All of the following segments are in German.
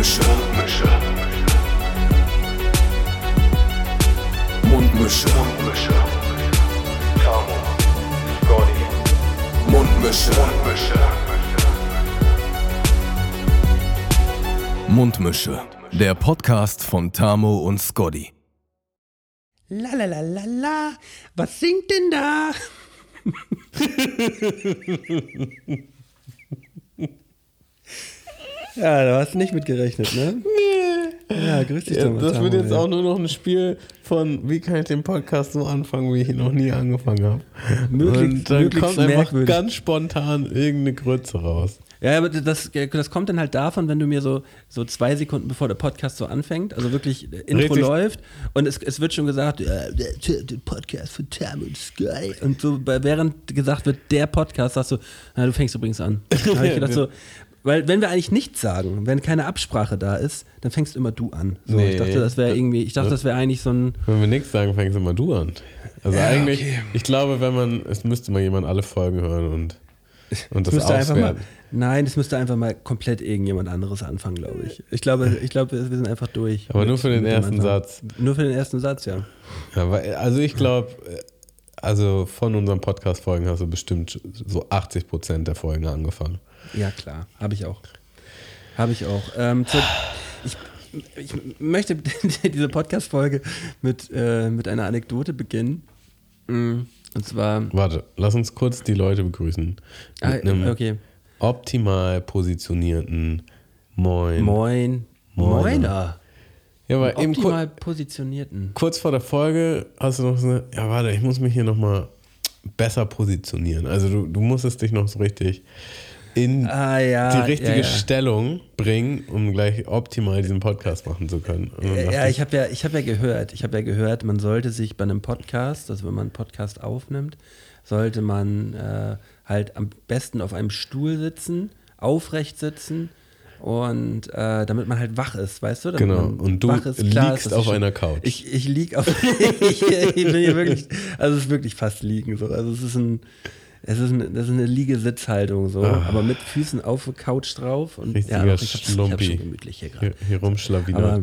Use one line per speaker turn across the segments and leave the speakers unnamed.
Mundmische. Mundmische. Mundmische.
Tamo, Scotty,
Mundmische.
Mundmische.
Mundmische. Der Podcast von Tamo und Scotty.
La la la la la, was singt denn da? ja, da hast du nicht mit gerechnet, ne? Ja, grüß dich
Ja,
mal.
das wird jetzt auch nur noch ein Spiel von, wie kann ich den Podcast so anfangen, wie ich ihn noch nie angefangen habe.
Möglichst-
Und dann
möglichst
kommt einfach ganz spontan irgendeine Grütze raus.
Ja, aber das, das kommt dann halt davon, wenn du mir so, so zwei Sekunden bevor der Podcast so anfängt, also wirklich Intro
Richtig.
läuft und es, es wird schon gesagt, ja, der, der Podcast von Tam und Sky. Und so während gesagt wird, der Podcast, sagst du, na, du fängst übrigens an. Da habe ich gedacht so, weil wenn wir eigentlich nichts sagen, wenn keine Absprache da ist, dann fängst immer du an. So,
Nee.
ich dachte, das wäre irgendwie, ich dachte, das wäre eigentlich so ein,
Wenn wir nichts sagen, fängst immer du an. Also
Ja,
eigentlich,
okay.
ich glaube, wenn man, es müsste mal jemand alle Folgen hören und, und das
müsste einfach mal,
auswerten.
nein, das müsste einfach mal komplett irgendjemand anderes anfangen, glaube ich. Ich glaube, ich glaube, wir sind einfach durch.
Aber nur
mit-
für den ersten. Satz.
Nur für den ersten Satz, ja.
Ja, weil, also ich glaube, also von unseren Podcast-Folgen hast du bestimmt so 80 Prozent der Folgen angefangen.
Ja, klar. Habe ich auch. Habe ich auch. Ähm, zur, ich, ich möchte diese Podcast-Folge mit, äh, mit einer Anekdote beginnen. Mm, Und zwar.
Warte, lass uns kurz die Leute begrüßen. Mit
Ah,
einem
okay.
optimal positionierten Moin.
Moin.
Moiner.
Moiner.
Ja, aber eben kur
Optimal positionierten.
kurz vor der Folge hast du noch so eine, ja warte, ich muss mich hier nochmal besser positionieren. Also du, du musstest dich noch so richtig in
Ah, ja.
die richtige
ja, ja.
Stellung bringen, um gleich optimal diesen Podcast machen zu können.
Ja, ich habe ja, ich hab ja gehört, ich habe ja gehört, man sollte sich bei einem Podcast, also wenn man einen Podcast aufnimmt, sollte man äh, halt am besten auf einem Stuhl sitzen, aufrecht sitzen und äh, damit man halt wach ist, weißt du? Damit
Genau. Und du
wach ist, klar
liegst
ist,
auf
ich schon-
einer Couch.
Ich, ich lieg auf, ich, ich bin hier wirklich, also es ist wirklich fast liegen so. Also es ist ein, es ist eine, das ist eine Liegesitzhaltung so, aber mit Füßen auf der Couch drauf und
Ah. Richtiger
doch, ich hab's, ich hab's schon gemütlich hier gerade.
hier, hier.
Aber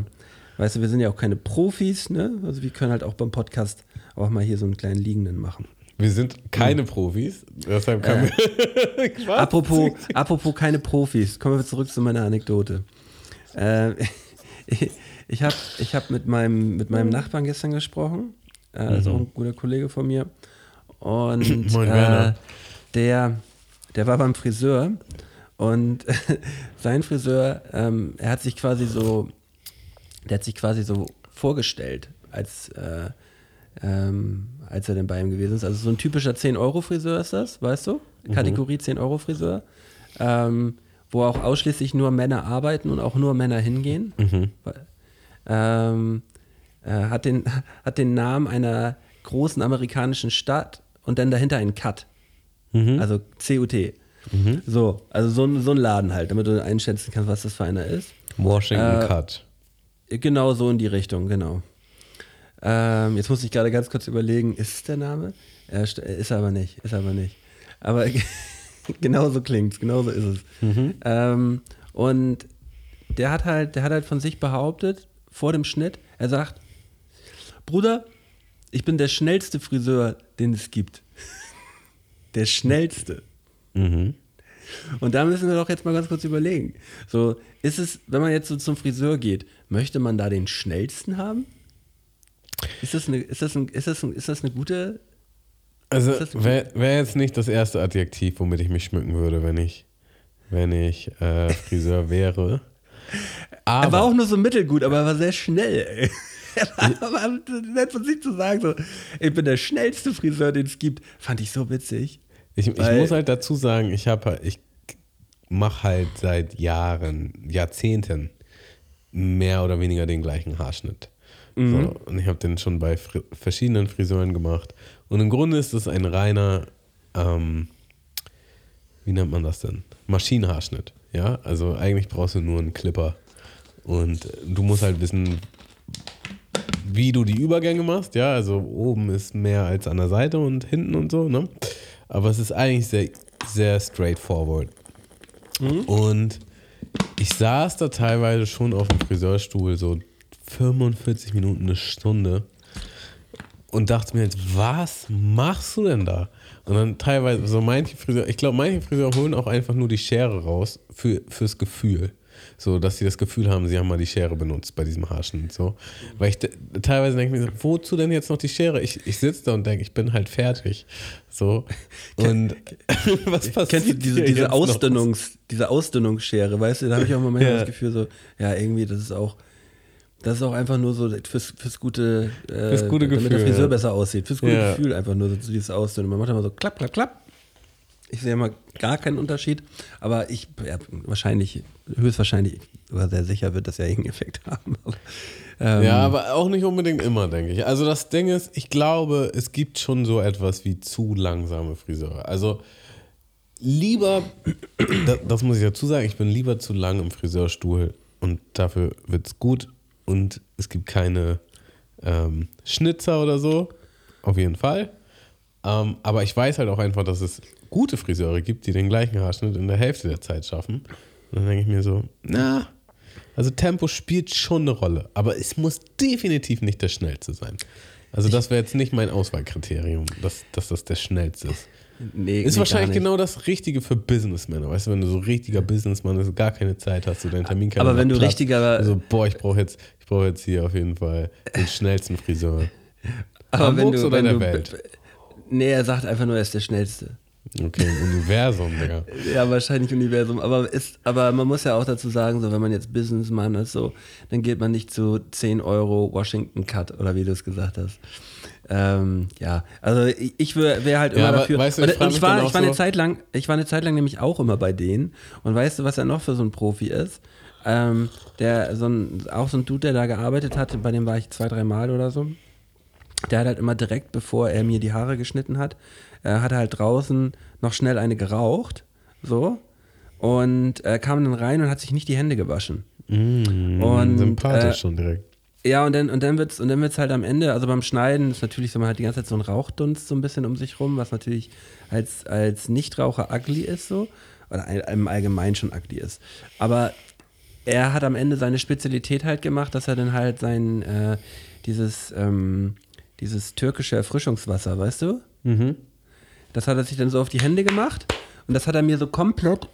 weißt du, wir sind ja auch keine Profis, ne? Also wir können halt auch beim Podcast auch mal hier so einen kleinen Liegenden machen.
Wir sind keine Profis, deshalb
Äh.
können wir. Quatsch.
Apropos, apropos keine Profis, kommen wir zurück zu meiner Anekdote. Äh, ich habe ich hab mit, meinem, mit meinem Nachbarn gestern gesprochen. Äh, das ist auch ein guter Kollege von mir. Und
Mhm. Moin,
äh, der, der war beim Friseur und sein Friseur, ähm, er hat sich quasi so, der hat sich quasi so vorgestellt, als, äh, ähm, als er denn bei ihm gewesen ist. Also so ein typischer 10-Euro-Friseur ist das, weißt du? Kategorie 10-Euro-Friseur. Ähm, wo auch ausschließlich nur Männer arbeiten und auch nur Männer hingehen. Weil- Ähm, äh, hat, den, hat den Namen einer großen amerikanischen Stadt und dann dahinter einen Cut. Also CUT. So, also so, ein- so ein Laden halt, damit du einschätzen kannst, was das für einer ist.
Washington
Äh,
Cut.
Genau so in die Richtung, genau. Ähm, jetzt muss ich gerade ganz kurz überlegen, ist es der Name? Ja, st- ist aber nicht, ist aber nicht. Aber genau so klingt's, genau so ist es. Ähm, und der hat halt, der hat halt von sich behauptet, vor dem Schnitt, er sagt, Bruder, ich bin der schnellste Friseur, den es gibt. Der schnellste. Und da müssen wir doch jetzt mal ganz kurz überlegen. So, ist es, wenn man jetzt so zum Friseur geht, möchte man da den schnellsten haben? Ist das eine, ist das ein, ist das ein, ist das eine gute.
Also wäre wär jetzt nicht das erste Adjektiv, womit ich mich schmücken würde, wenn ich, wenn ich äh, Friseur wäre.
er war
Aber
auch nur so mittelgut, aber er war sehr schnell. Ey. Nett von sich zu sagen, so, ich bin der schnellste Friseur, den es gibt, fand ich so witzig.
ich, ich muss halt dazu sagen, ich habe ich mache halt seit Jahren, Jahrzehnten mehr oder weniger den gleichen Haarschnitt. So, und ich habe den schon bei fri verschiedenen Friseuren gemacht. Und im Grunde ist es ein reiner, ähm, wie nennt man das denn? Maschinenhaarschnitt. Ja, also eigentlich brauchst du nur einen Clipper. Und du musst halt wissen, wie du die Übergänge machst. Ja, also oben ist mehr als an der Seite und hinten und so. Ne? Aber es ist eigentlich sehr, sehr straightforward. Und ich saß da teilweise schon auf dem Friseurstuhl so 45 Minuten, eine Stunde und dachte mir jetzt, was machst du denn da? Und dann teilweise, so manche Friseure, ich glaube, manche Friseure holen auch einfach nur die Schere raus für, fürs Gefühl. So, dass sie das Gefühl haben, sie haben mal die Schere benutzt bei diesem Haarschnitt. So. Weil ich teilweise denke mir so, wozu denn jetzt noch die Schere? Ich, ich sitze da und denke, ich bin halt fertig. So. Und was passiert?
Kennst du diese, diese,
noch?
Ausdünnungs, diese Ausdünnungsschere, weißt du, da habe ich auch mal manchmal
Ja.
das Gefühl so, ja, irgendwie, das ist auch, das ist auch einfach nur so fürs, fürs gute, äh,
Fürs gute
damit der
Gefühl,
Friseur
ja.
besser aussieht, fürs gute
Ja.
Gefühl einfach nur so dieses Ausdünnen. Man macht immer so klapp, klapp, klapp. Ich sehe immer gar keinen Unterschied, aber ich, ja, wahrscheinlich, höchstwahrscheinlich, oder sehr sicher wird das ja irgendeinen Effekt haben. Aber, ähm,
Ja, aber auch nicht unbedingt immer, denke ich. Also das Ding ist, ich glaube, es gibt schon so etwas wie zu langsame Friseure. Also lieber, das, das muss ich dazu sagen, ich bin lieber zu lang im Friseurstuhl und dafür wird es gut und es gibt keine ähm, Schnitzer oder so, auf jeden Fall. Ähm, aber ich weiß halt auch einfach, dass es gute Friseure gibt, die den gleichen Haarschnitt in der Hälfte der Zeit schaffen. Und dann denke ich mir so, na, also Tempo spielt schon eine Rolle, aber es muss definitiv nicht der schnellste sein. Also das wäre jetzt nicht mein Auswahlkriterium, dass, dass das der schnellste ist.
nee,
Ist
nee,
wahrscheinlich genau das Richtige für Businessmänner. Weißt du, wenn du so richtiger Businessmann bist, gar keine Zeit hast, du deinen Termin
Aber wenn du richtiger-
Also, boah, ich brauche jetzt, ich brauche jetzt hier auf jeden Fall den schnellsten Friseur.
Aber wenn
Hamburgs
du,
oder
wenn
der
du,
Welt?
Nee, er sagt einfach nur, er ist der Schnellste.
Okay, Universum, Digga.
Ja, wahrscheinlich Universum. Aber, ist, aber man muss ja auch dazu sagen, so wenn man jetzt Businessman ist, so, dann geht man nicht zu 10 Euro Washington Cut oder wie du es gesagt hast. Ähm, ja, also ich, wäre halt immer
Ja,
dafür.
weißt du, ich
und, ich war, ich war eine
so-
Zeit lang, ich war eine Zeit lang nämlich auch immer bei denen. Und weißt du, was er noch für so ein Profi ist? Ähm, der so ein, auch so ein Dude, der da gearbeitet hat, bei dem war ich zwei, drei Mal oder so. Der hat halt immer direkt, bevor er mir die Haare geschnitten hat, äh, hat er halt draußen noch schnell eine geraucht, so, und äh, kam dann rein und hat sich nicht die Hände gewaschen.
Mm,
Und,
sympathisch
äh,
schon direkt.
Ja, und dann, und dann wird's, und dann wird's halt am Ende, also beim Schneiden ist natürlich so, man hat die ganze Zeit so einen Rauchdunst so ein bisschen um sich rum, was natürlich als, als Nichtraucher ugly ist so, oder im Allgemeinen schon ugly ist. Aber er hat am Ende seine Spezialität halt gemacht, dass er dann halt sein, äh, dieses, ähm, dieses türkische Erfrischungswasser, weißt du? Das hat er sich dann so auf die Hände gemacht und das hat er mir so komplett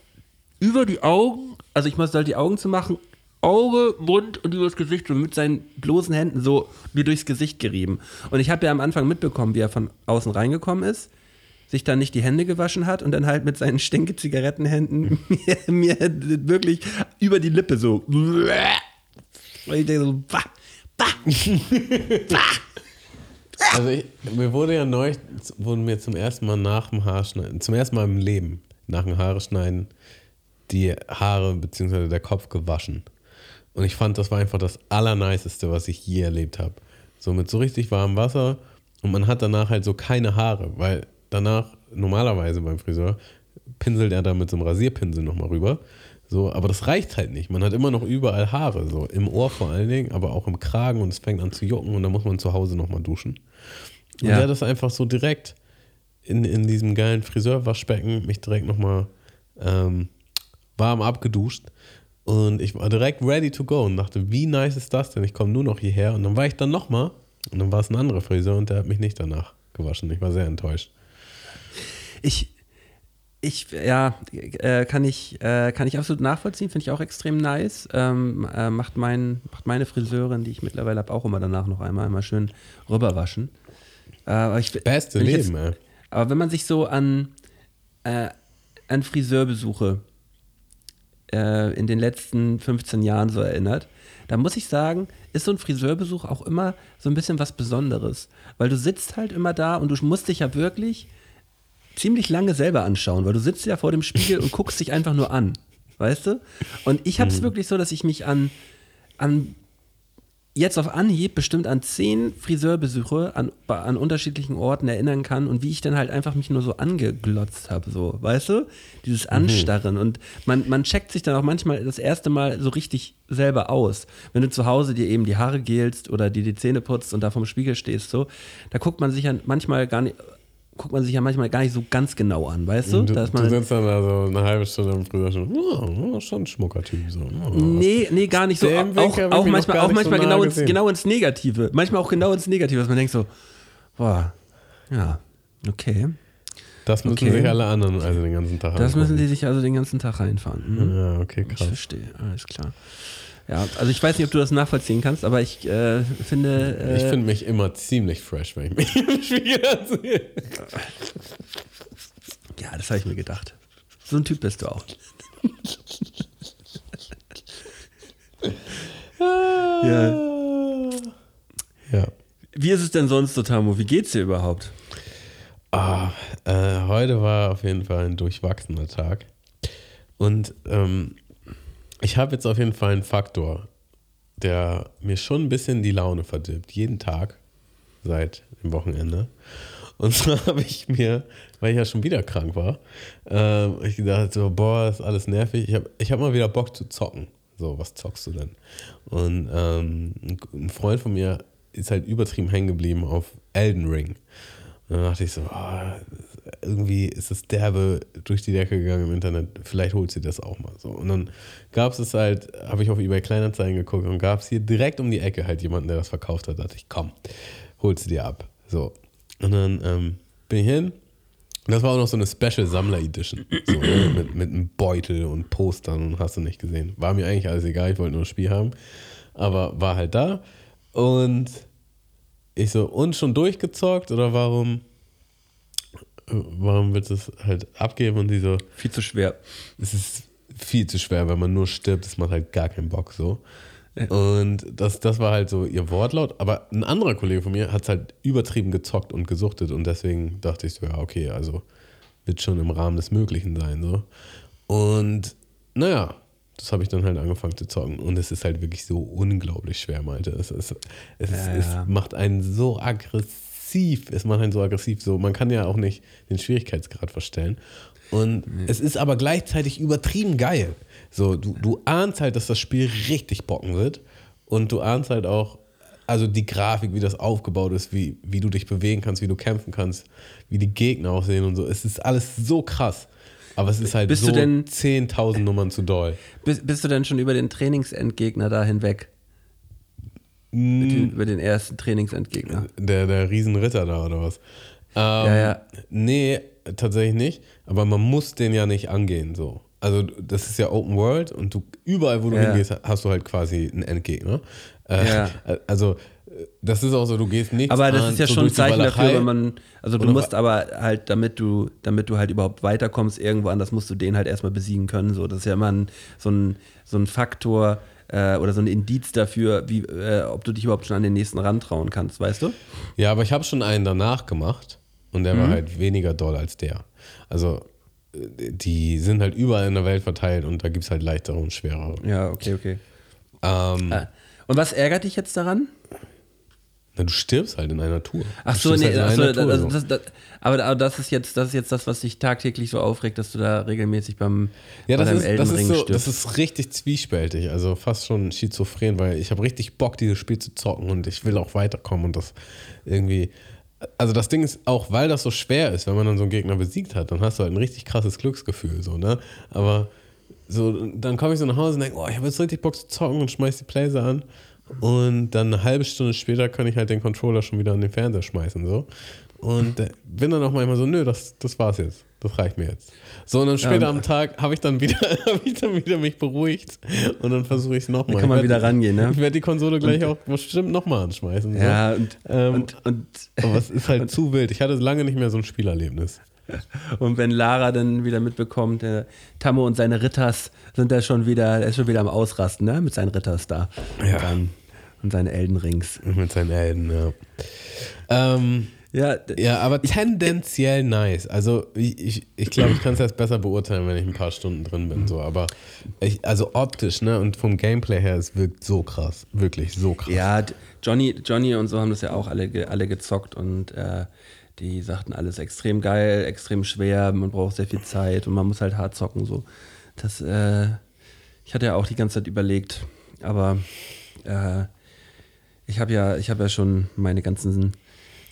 über die Augen, also ich musste halt die Augen zu machen, Auge, Mund und übers Gesicht so mit seinen bloßen Händen so mir durchs Gesicht gerieben. Und ich habe ja am Anfang mitbekommen, wie er von außen reingekommen ist, sich dann nicht die Hände gewaschen hat und dann halt mit seinen stinke Zigarettenhänden mir, mir wirklich über die Lippe so. Und ich denke so, bah, bah.
Also ich, mir wurde ja neu, wurden mir zum ersten Mal nach dem Haarschneiden, zum ersten Mal im Leben nach dem Haare schneiden, die Haare bzw. der Kopf gewaschen. Und ich fand, das war einfach das Allerniceste, was ich je erlebt habe. So mit so richtig warmem Wasser und man hat danach halt so keine Haare, weil danach normalerweise beim Friseur pinselt er da mit so einem Rasierpinsel nochmal rüber. So, aber das reicht halt nicht. Man hat immer noch überall Haare, so im Ohr vor allen Dingen, aber auch im Kragen und es fängt an zu jucken und dann muss man zu Hause nochmal duschen. Und
Ja.
der hat das einfach so direkt in, in diesem geilen Friseurwaschbecken mich direkt nochmal ähm, warm abgeduscht. Und ich war direkt ready to go und dachte, wie nice ist das denn? Ich komme nur noch hierher. Und dann war ich dann nochmal und dann war es ein anderer Friseur und der hat mich nicht danach gewaschen. Ich war sehr enttäuscht.
Ich, ich, ja, äh, kann ich, äh, kann ich absolut nachvollziehen, finde ich auch extrem nice. Ähm, äh, macht, mein, macht meine Friseurin, die ich mittlerweile habe, auch immer danach noch einmal, einmal schön rüberwaschen. Äh, ich,
Beste Leben, ey.
aber wenn man sich so an, äh, an Friseurbesuche äh, in den letzten 15 Jahren so erinnert, da muss ich sagen, ist so ein Friseurbesuch auch immer so ein bisschen was Besonderes. Weil du sitzt halt immer da und du musst dich ja wirklich ziemlich lange selber anschauen, weil du sitzt ja vor dem Spiegel und guckst dich einfach nur an. Weißt du? Und ich habe es wirklich so, dass ich mich an, an jetzt auf Anhieb bestimmt an zehn Friseurbesuche an, an unterschiedlichen Orten erinnern kann und wie ich dann halt einfach mich nur so angeglotzt habe, so, weißt du? Dieses Anstarren und man, man checkt sich dann auch manchmal das erste Mal so richtig selber aus. Wenn du zu Hause dir eben die Haare gelst oder dir die Zähne putzt und da vorm Spiegel stehst, so, da guckt man sich ja manchmal gar nicht, guckt man sich ja manchmal gar nicht so ganz genau an, weißt du?
Du, du sitzt dann da so eine halbe Stunde im Friseur schon, oh, schon ein schmucker Typ. So. Oh,
Nee, nee, gar nicht so. Auch,
ich
auch manchmal, auch manchmal
so
genau, ins, genau ins Negative. Manchmal auch genau ins Negative, dass man denkt so, boah, ja, okay.
Das müssen
Okay.
sich alle anderen also den ganzen Tag
Das müssen die sich also den ganzen Tag reinfahren. Mhm.
Ja, okay,
Ich
krass.
verstehe, alles klar. Ja, also ich weiß nicht, ob du das nachvollziehen kannst, aber ich äh, finde. Äh,
Ich finde mich immer ziemlich fresh, wenn ich mich im Spiegel ansehe.
Ja, das habe ich mir gedacht. So ein Typ bist du auch. ja.
Ja.
Wie ist es denn sonst so, Tamu? Wie geht's dir überhaupt?
Ah, äh, heute war auf jeden Fall ein durchwachsener Tag. Und ähm, ich habe jetzt auf jeden Fall einen Faktor, der mir schon ein bisschen die Laune verdirbt. Jeden Tag seit dem Wochenende. Und zwar habe ich mir, weil ich ja schon wieder krank war, ähm, ich gedacht so, boah, ist alles nervig. Ich habe ich hab mal wieder Bock zu zocken. So, was zockst du denn? Und ähm, ein- Freund von mir ist halt übertrieben hängen geblieben auf Elden Ring. Und dann dachte ich so, ah, irgendwie ist es derbe durch die Decke gegangen im Internet, vielleicht holt sie das auch mal so. Und dann gab es halt, habe ich auf eBay Kleinanzeigen geguckt und gab es hier direkt um die Ecke halt jemanden, der das verkauft hat. Da dachte ich, komm, hol sie dir ab. So. Und dann ähm, bin ich hin. Das war auch noch so eine Special Sammler Edition. So, ne? mit, mit einem Beutel und Postern und hast du nicht gesehen. War mir eigentlich alles egal, ich wollte nur ein Spiel haben. Aber war halt da. Und ich so, und schon durchgezockt oder warum, warum du es halt abgeben? Und die so,
Viel zu schwer.
es ist viel zu schwer, wenn man nur stirbt, das macht halt gar keinen Bock so. Und das, das war halt so ihr Wortlaut. Aber ein anderer Kollege von mir hat es halt übertrieben gezockt und gesuchtet und deswegen dachte ich so, ja, okay, also wird schon im Rahmen des Möglichen sein. So. Und naja, das habe ich dann halt angefangen zu zocken und es ist halt wirklich so unglaublich schwer, Malte. Es, ist, es, ist,
Ja, ja.
es macht einen so aggressiv, es macht einen so aggressiv, so man kann ja auch nicht den Schwierigkeitsgrad verstellen. Und es ist aber gleichzeitig übertrieben geil. So, du, du ahnst halt, dass das Spiel richtig bocken wird. Und du ahnst halt auch, also die Grafik, wie das aufgebaut ist, wie, wie du dich bewegen kannst, wie du kämpfen kannst, wie die Gegner aussehen und so. Es ist alles so krass. Aber es ist halt
Bist
so
du denn-
10.000 Nummern zu doll.
Bist, bist du denn schon über den Trainingsendgegner da hinweg? Mit den, über den ersten Trainingsendgegner?
Der, der Riesenritter da oder was? Ähm,
Ja, ja.
Nee, tatsächlich nicht. Aber man muss den ja nicht angehen so. Also das ist ja Open World und du überall, wo du
Ja.
hingehst, hast du halt quasi einen Endgegner. Äh,
Ja.
Also das ist auch so, du gehst nicht.
Aber das ist ja schon ein Zeichen dafür, wenn man, also du musst aber halt, damit du, damit du halt überhaupt weiterkommst irgendwo anders, musst du den halt erstmal besiegen können. So, das ist ja immer ein, so, ein, so ein Faktor äh, oder so ein Indiz dafür, wie, äh, ob du dich überhaupt schon an den nächsten rantrauen kannst, weißt du?
Ja, aber ich habe schon einen danach gemacht und der war
Mhm.
halt weniger doll als der. Also äh, die sind halt überall in der Welt verteilt und da gibt es halt leichtere und schwerere.
Ja, okay, okay.
Ähm,
Ah. Und was ärgert dich jetzt daran?
Na, du stirbst halt in einer Tour.
Ach so, nee,
halt
ach so,
Tour,
das,
so.
das, das, aber, aber das ist jetzt, das ist jetzt das, was dich tagtäglich so aufregt, dass du da regelmäßig beim
Ja,
bei
das ist, das, ist so,
stirbst.
das ist richtig zwiespältig, also fast schon schizophren, weil ich habe richtig Bock, dieses Spiel zu zocken und ich will auch weiterkommen und das irgendwie. Also das Ding ist auch, weil das so schwer ist, wenn man dann so einen Gegner besiegt hat, dann hast du halt ein richtig krasses Glücksgefühl, so, ne? Aber so, dann komme ich so nach Hause und denke, oh, ich habe jetzt richtig Bock zu zocken und schmeiß die Playse an. Und dann eine halbe Stunde später kann ich halt den Controller schon wieder an den Fernseher schmeißen, so. Und äh, bin dann auch manchmal so, nö, das, das war's jetzt. Das reicht mir jetzt. So, und dann später
und-
am Tag habe ich dann wieder, habe ich dann wieder mich beruhigt und dann versuche ich es nochmal.
Kann man wieder rangehen, ne?
Ich werde die Konsole gleich auch bestimmt nochmal anschmeißen. So.
ja, und,
Ähm,
und, und,
Aber es ist halt zu wild. Ich hatte lange nicht mehr so ein Spielerlebnis.
und wenn Lara dann wieder mitbekommt, äh, Tammo und seine Ritters sind da schon wieder, er ist schon wieder am Ausrasten, ne? Mit seinen Ritters da.
Ja.
Und, dann, und seinen Elden Rings.
Mit seinen Elden, ja. Ähm,
Ja,
ja, aber tendenziell nice. Also ich, ich, ich glaube, ich kann es erst besser beurteilen, wenn ich ein paar Stunden drin bin. So. Aber ich, also optisch, ne? Und vom Gameplay her, es wirkt so krass. Wirklich so krass.
Ja, Johnny, Johnny und so haben das ja auch alle, alle gezockt und äh, die sagten alles extrem geil, extrem schwer, man braucht sehr viel Zeit und man muss halt hart zocken. So. Das, äh, ich hatte ja auch die ganze Zeit überlegt, aber äh, ich habe ja, ich habe ja schon meine ganzen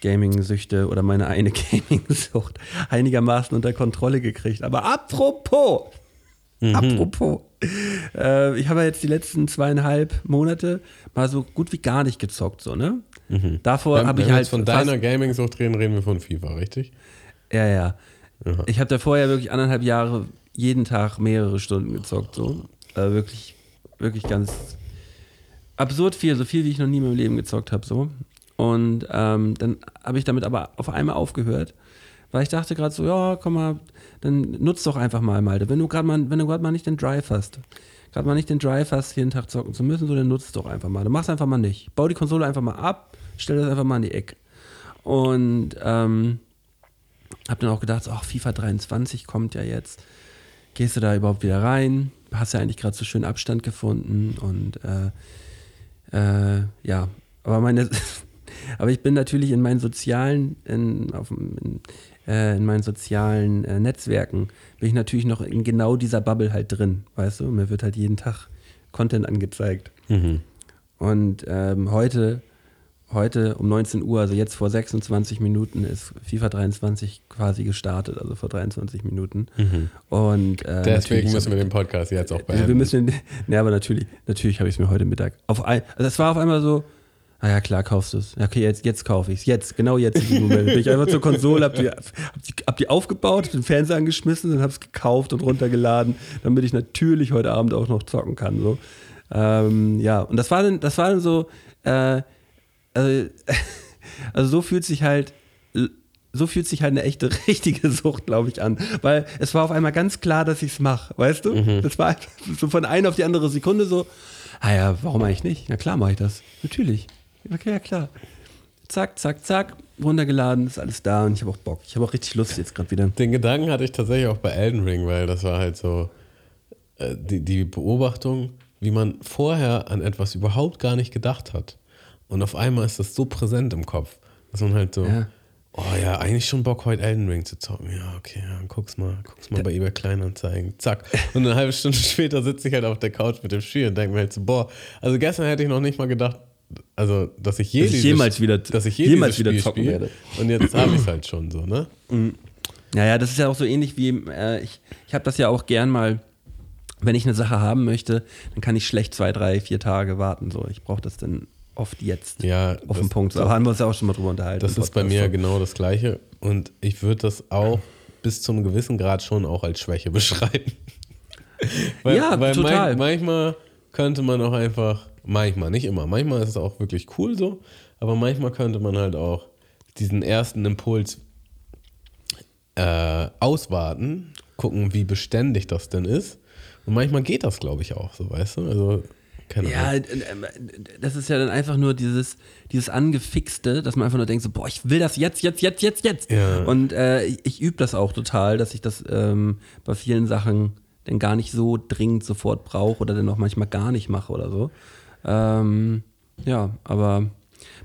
Gaming-Süchte oder meine eine Gaming-Sucht einigermaßen unter Kontrolle gekriegt. Aber apropos, apropos, äh, ich habe ja jetzt die letzten zweieinhalb Monate mal so gut wie gar nicht gezockt, so, ne? Davor
Wenn-
habe
wenn
ich
wir
halt
jetzt von
fast-
deiner Gaming-Sucht reden, reden wir von FIFA, richtig?
Ja, ja. Ich habe da vorher wirklich anderthalb Jahre jeden Tag mehrere Stunden gezockt. So. Äh, wirklich, wirklich ganz absurd viel, so viel wie ich noch nie in meinem Leben gezockt habe. So. Und ähm, dann habe ich damit aber auf einmal aufgehört, weil ich dachte gerade so, ja, komm mal, dann nutz doch einfach mal, Malte. Wenn du gerade mal, wenn du gerade mal nicht den Drive hast, gerade mal nicht den Drive hast, jeden Tag zocken zu müssen, so, dann nutzt doch einfach mal. Du machst einfach mal nicht. Bau die Konsole einfach mal ab, stell das einfach mal in die Ecke. Und ähm, hab dann auch gedacht, ach, FIFA 23 kommt ja jetzt. Gehst du da überhaupt wieder rein? Hast ja eigentlich gerade so schön Abstand gefunden und äh, äh, ja, aber meine, aber ich bin natürlich in meinen sozialen, in, auf, in, äh, in meinen sozialen äh, Netzwerken bin ich natürlich noch in genau dieser Bubble halt drin, weißt du? Mir wird halt jeden Tag Content angezeigt. Und ähm, heute, heute um 19 Uhr, also jetzt vor 26 Minuten, ist FIFA 23 quasi gestartet, also vor 23 Minuten. Und äh,
Deswegen müssen wir den Podcast jetzt auch
also
beenden.
wir müssen, ne, aber natürlich, natürlich habe ich es mir heute Mittag auf ein, also es war auf einmal so, ah ja klar, kaufst du es. Okay, jetzt, jetzt kaufe ich es. Jetzt, genau jetzt in diesem Moment. Bin ich einfach zur Konsole, hab die, hab die, hab die aufgebaut, hab den Fernseher angeschmissen und hab's gekauft und runtergeladen, damit ich natürlich heute Abend auch noch zocken kann. So. Ähm, ja, und das war dann, das war dann so, äh, also, also so fühlt sich halt so fühlt sich halt eine echte, richtige Sucht, glaube ich, an. Weil es war auf einmal ganz klar, dass ich es mache, weißt du? Das war einfach so von einer auf die andere Sekunde so, ah ja, warum eigentlich nicht? Na klar mache ich das. Natürlich. Okay, ja klar. Zack, zack, zack, runtergeladen, ist alles da und ich habe auch Bock. Ich habe auch richtig Lust jetzt gerade wieder.
Den Gedanken hatte ich tatsächlich auch bei Elden Ring, weil das war halt so äh, die, die Beobachtung, wie man vorher an etwas überhaupt gar nicht gedacht hat. Und auf einmal ist das so präsent im Kopf, dass man halt so,
Ja.
oh ja, eigentlich schon Bock, heute Elden Ring zu zocken. Ja, okay, ja, guck's mal, guck's mal bei eBay Kleinanzeigen. Zack. Und eine halbe Stunde später sitze ich halt auf der Couch mit dem Spiel und denke mir halt so, boah, also gestern hätte ich noch nicht mal gedacht, also, dass ich, je
Dass ich jemals wieder-
dass ich je
jemals wieder
Spiel
zocken
spiele.
werde.
Und jetzt habe ich es halt schon so, ne?
Naja, das ist ja auch so ähnlich wie, äh, ich, ich habe das ja auch gern mal, wenn ich eine Sache haben möchte, dann kann ich schlecht zwei, drei, vier Tage warten. So, ich brauche das dann oft jetzt.
Ja,
auf den Punkt. So, haben wir uns ja auch schon mal drüber unterhalten.
Das ist bei mir genau das Gleiche. Und ich würde das auch bis zu einem gewissen Grad schon auch als Schwäche beschreiben.
Ja,
weil
total.
man- manchmal könnte man auch einfach, manchmal, nicht immer, manchmal ist es auch wirklich cool so, aber manchmal könnte man halt auch diesen ersten Impuls äh, auswarten, gucken, wie beständig das denn ist. Und manchmal geht das, glaube ich, auch so, weißt du? Also, keine
Ja,
Ahnung.
äh, äh, das ist ja dann einfach nur dieses, dieses Angefixte, dass man einfach nur denkt, so, boah, ich will das jetzt, jetzt, jetzt, jetzt, jetzt.
Ja.
Und äh, ich, ich übe das auch total, dass ich das ähm, bei vielen Sachen dann gar nicht so dringend sofort brauche oder dann auch manchmal gar nicht mache oder so. Ähm, ja, aber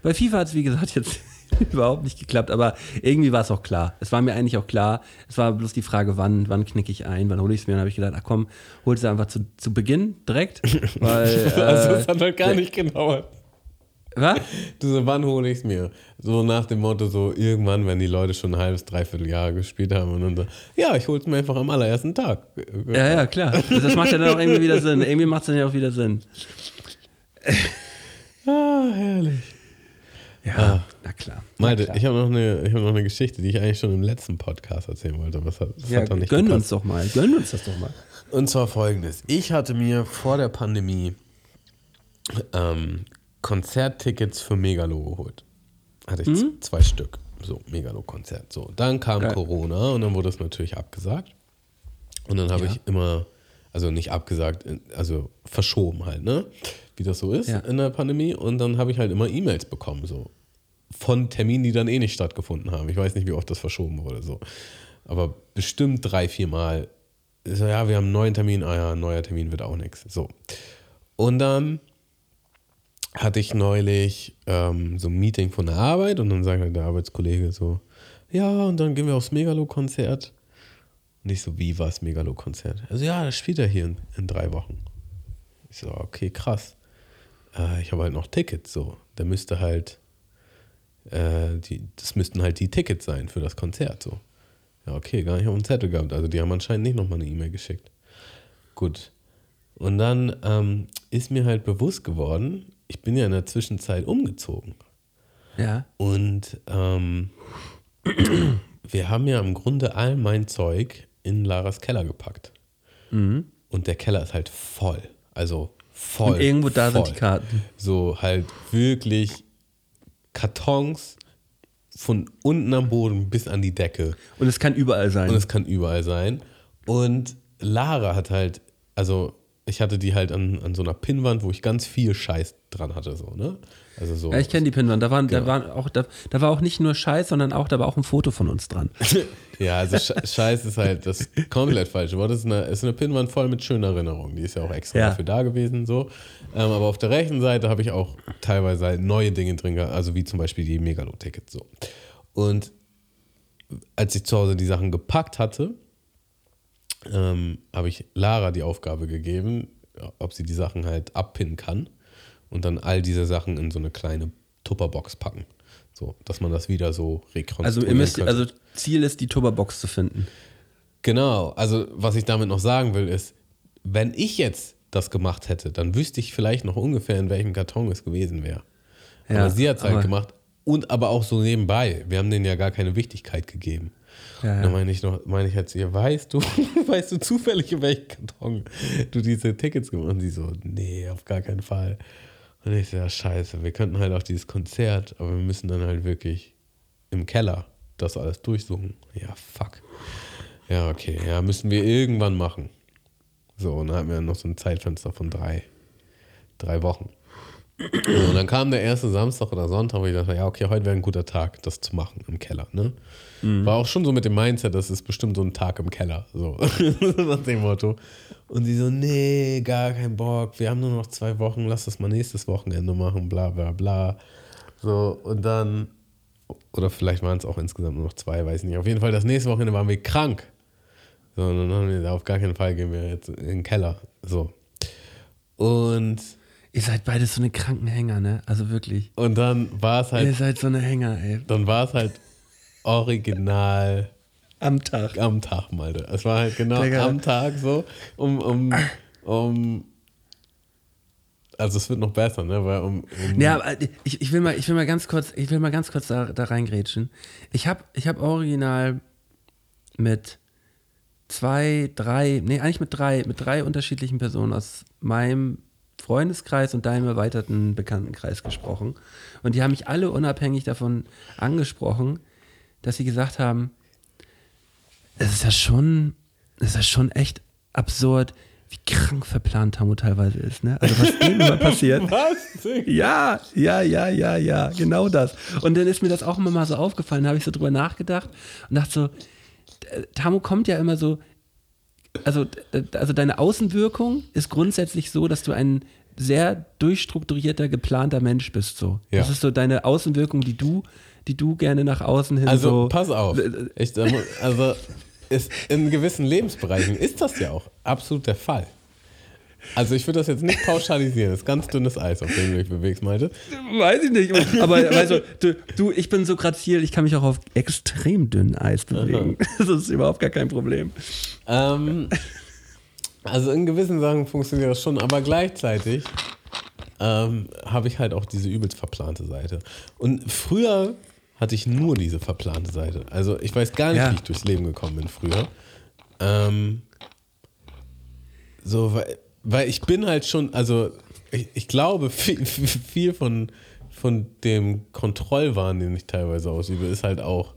bei FIFA hat es, wie gesagt, jetzt überhaupt nicht geklappt, aber irgendwie war es auch klar. Es war mir eigentlich auch klar. Es war bloß die Frage, wann, wann knicke ich ein, wann hole ich es mir. Dann habe ich gedacht, ach komm, holst du einfach zu, zu Beginn direkt. Weil,
also,
äh,
es hat halt gar nicht gedauert.
was?
Du so, wann hole ich es mir? So nach dem Motto, so irgendwann, wenn die Leute schon ein halbes, dreiviertel Jahr gespielt haben und dann so, ja, ich hole es mir einfach am allerersten Tag.
Ja, ja, klar. Das macht ja dann auch irgendwie wieder Sinn. Irgendwie macht es dann ja auch wieder Sinn.
Ah, herrlich.
Ja, na klar.
Malte, ich habe noch, eine- ich hab noch eine Geschichte, die ich eigentlich schon im letzten Podcast erzählen wollte, aber es hat, das
Ja,
hat dann nicht
gönn
gepasst.
uns doch mal. Gönn uns das doch mal.
Und zwar folgendes. Ich hatte mir vor der Pandemie ähm, Konzerttickets für Megalo geholt. Hatte ich z- zwei Stück. So, Megalo-Konzert. So, dann kam
Geil.
Corona und dann wurde es natürlich abgesagt. Und dann habe
Ja.
ich immer, also nicht abgesagt, also verschoben halt, ne? Wie das so ist
Ja.
in der Pandemie. Und dann habe ich halt immer E-Mails bekommen, so. Von Terminen, die dann eh nicht stattgefunden haben. Ich weiß nicht, wie oft das verschoben wurde, so. Aber bestimmt drei, vier Mal. So, ja, wir haben einen neuen Termin. Ah ja, ein neuer Termin wird auch nichts. So. Und dann hatte ich neulich ähm, so ein Meeting von der Arbeit und dann sagt halt der Arbeitskollege so, ja, und dann gehen wir aufs Megalo-Konzert. Und ich so, wie war das Megalo-Konzert? Also ja, das spielt er hier in, in drei Wochen. Ich so, okay, krass. Äh, ich habe halt noch Tickets, so. Der müsste halt äh, die, das müssten halt die Tickets sein für das Konzert. So. Ja, okay, gar nicht auf dem Zettel gehabt. Also die haben anscheinend nicht nochmal eine E-Mail geschickt. Gut. Und dann ähm, ist mir halt bewusst geworden, ich bin ja in der Zwischenzeit umgezogen.
Ja.
Und ähm, wir haben ja im Grunde all mein Zeug in Laras Keller gepackt.
Mhm.
Und der Keller ist halt voll. Also voll.
Und irgendwo da
voll.
sind die Karten.
So halt wirklich Kartons von unten am Boden bis an die Decke.
Und es kann überall sein.
Und es kann überall sein. Und Lara hat halt, also ich hatte die halt an, an so einer Pinnwand, wo ich ganz viel Scheiß dran hatte, so, ne? Also so.
ja, ich kenne die Pinwand. Da, waren, da,
Genau.
waren auch, da, da war auch nicht nur Scheiß, sondern auch, da war auch ein Foto von uns dran.
Ja, also Sch- Scheiß ist halt das komplett falsche Wort. Das ist eine, ist eine Pinnwand voll mit schönen Erinnerungen. Die ist ja auch extra
Ja.
dafür da gewesen. So. Ähm, aber auf der rechten Seite habe ich auch teilweise halt neue Dinge drin gehabt, also wie zum Beispiel die Megalo-Tickets. So. Und als ich zu Hause die Sachen gepackt hatte, ähm, habe ich Lara die Aufgabe gegeben, ob sie die Sachen halt abpinnen kann und dann all diese Sachen in so eine kleine Tupperbox packen. So, dass man das wieder so
Also,
rekonstruieren
ihr müsst,
könnte.
also Ziel ist, die Tupperbox zu finden.
Genau, also was ich damit noch sagen will, ist, wenn ich jetzt das gemacht hätte, dann wüsste ich vielleicht noch ungefähr, in welchem Karton es gewesen wäre.
Ja,
aber sie hat es halt gemacht und aber auch so nebenbei. Wir haben denen ja gar keine Wichtigkeit gegeben.
Ja, ja.
Dann meine ich noch, meine ich halt zu ihr, weißt du, weißt du zufällig, in welchem Karton du diese Tickets gemacht hast? Und sie so, nee, auf gar keinen Fall. Und ich so, ja, scheiße, wir könnten halt auch dieses Konzert, aber wir müssen dann halt wirklich im Keller das alles durchsuchen. Ja, fuck. Ja, okay, ja, müssen wir irgendwann machen. So, und dann hatten wir noch so ein Zeitfenster von drei, drei Wochen. Und dann kam der erste Samstag oder Sonntag, wo ich dachte, ja, okay, heute wäre ein guter Tag, das zu machen im Keller. Ne? War auch schon so mit dem Mindset, das ist bestimmt so ein Tag im Keller. So, nach dem Motto. Und sie so, nee, gar kein Bock, wir haben nur noch zwei Wochen, lass das mal nächstes Wochenende machen, bla bla bla. So, und dann, oder vielleicht waren es auch insgesamt nur noch zwei, weiß nicht. Auf jeden Fall, das nächste Wochenende waren wir krank. So, und dann haben wir auf gar keinen Fall gehen wir jetzt in den Keller. So. Und,
Ihr seid beides so eine kranken Hänger, ne? Also wirklich.
und dann war es
Ihr
halt,
seid so eine Hänger, ey.
dann war es halt original
Am Tag.
am Tag, Malte. Es war halt genau
Digga.
am Tag so, um, um, um, also es wird noch besser, ne, weil um, um
Ja, aber ich, ich will mal, ich will mal ganz kurz, ich will mal ganz kurz da, da reingrätschen. Ich habe ich hab original mit zwei, drei, nee, eigentlich mit drei, mit drei unterschiedlichen Personen aus meinem Freundeskreis und deinem erweiterten Bekanntenkreis gesprochen. Und die haben mich alle unabhängig davon angesprochen, dass sie gesagt haben, es ist ja schon, es ist ja schon echt absurd, wie krank verplant Tamu teilweise ist, ne? Also was immer passiert.
was?
Ja, ja, ja, ja, ja, genau das. Und dann ist mir das auch immer mal so aufgefallen, da habe ich so drüber nachgedacht und dachte so, Tamu kommt ja immer so, also, äh, also deine Außenwirkung ist grundsätzlich so, dass du ein sehr durchstrukturierter, geplanter Mensch bist. So.
Ja.
Das ist so deine Außenwirkung, die du, die du gerne nach außen hin
Also
so.
pass auf, ich, da mu- also ist, in gewissen Lebensbereichen ist das ja auch absolut der Fall. Also ich würde das jetzt nicht pauschalisieren, das ist ganz dünnes Eis, auf dem du dich bewegst, Malte.
Weiß ich nicht. Aber also, du, du, ich bin so grazil, ich kann mich auch auf extrem dünnem Eis bewegen. Das ist überhaupt gar kein Problem.
Ähm, also in gewissen Sachen funktioniert das schon, aber gleichzeitig ähm, habe ich halt auch diese übelst verplante Seite. Und früher hatte ich nur diese verplante Seite. Also ich weiß gar nicht,
Ja.
wie ich durchs Leben gekommen bin früher. Ähm, so, weil, weil ich bin halt schon, also ich, ich glaube, viel, viel von, von dem Kontrollwahn, den ich teilweise ausübe, ist halt auch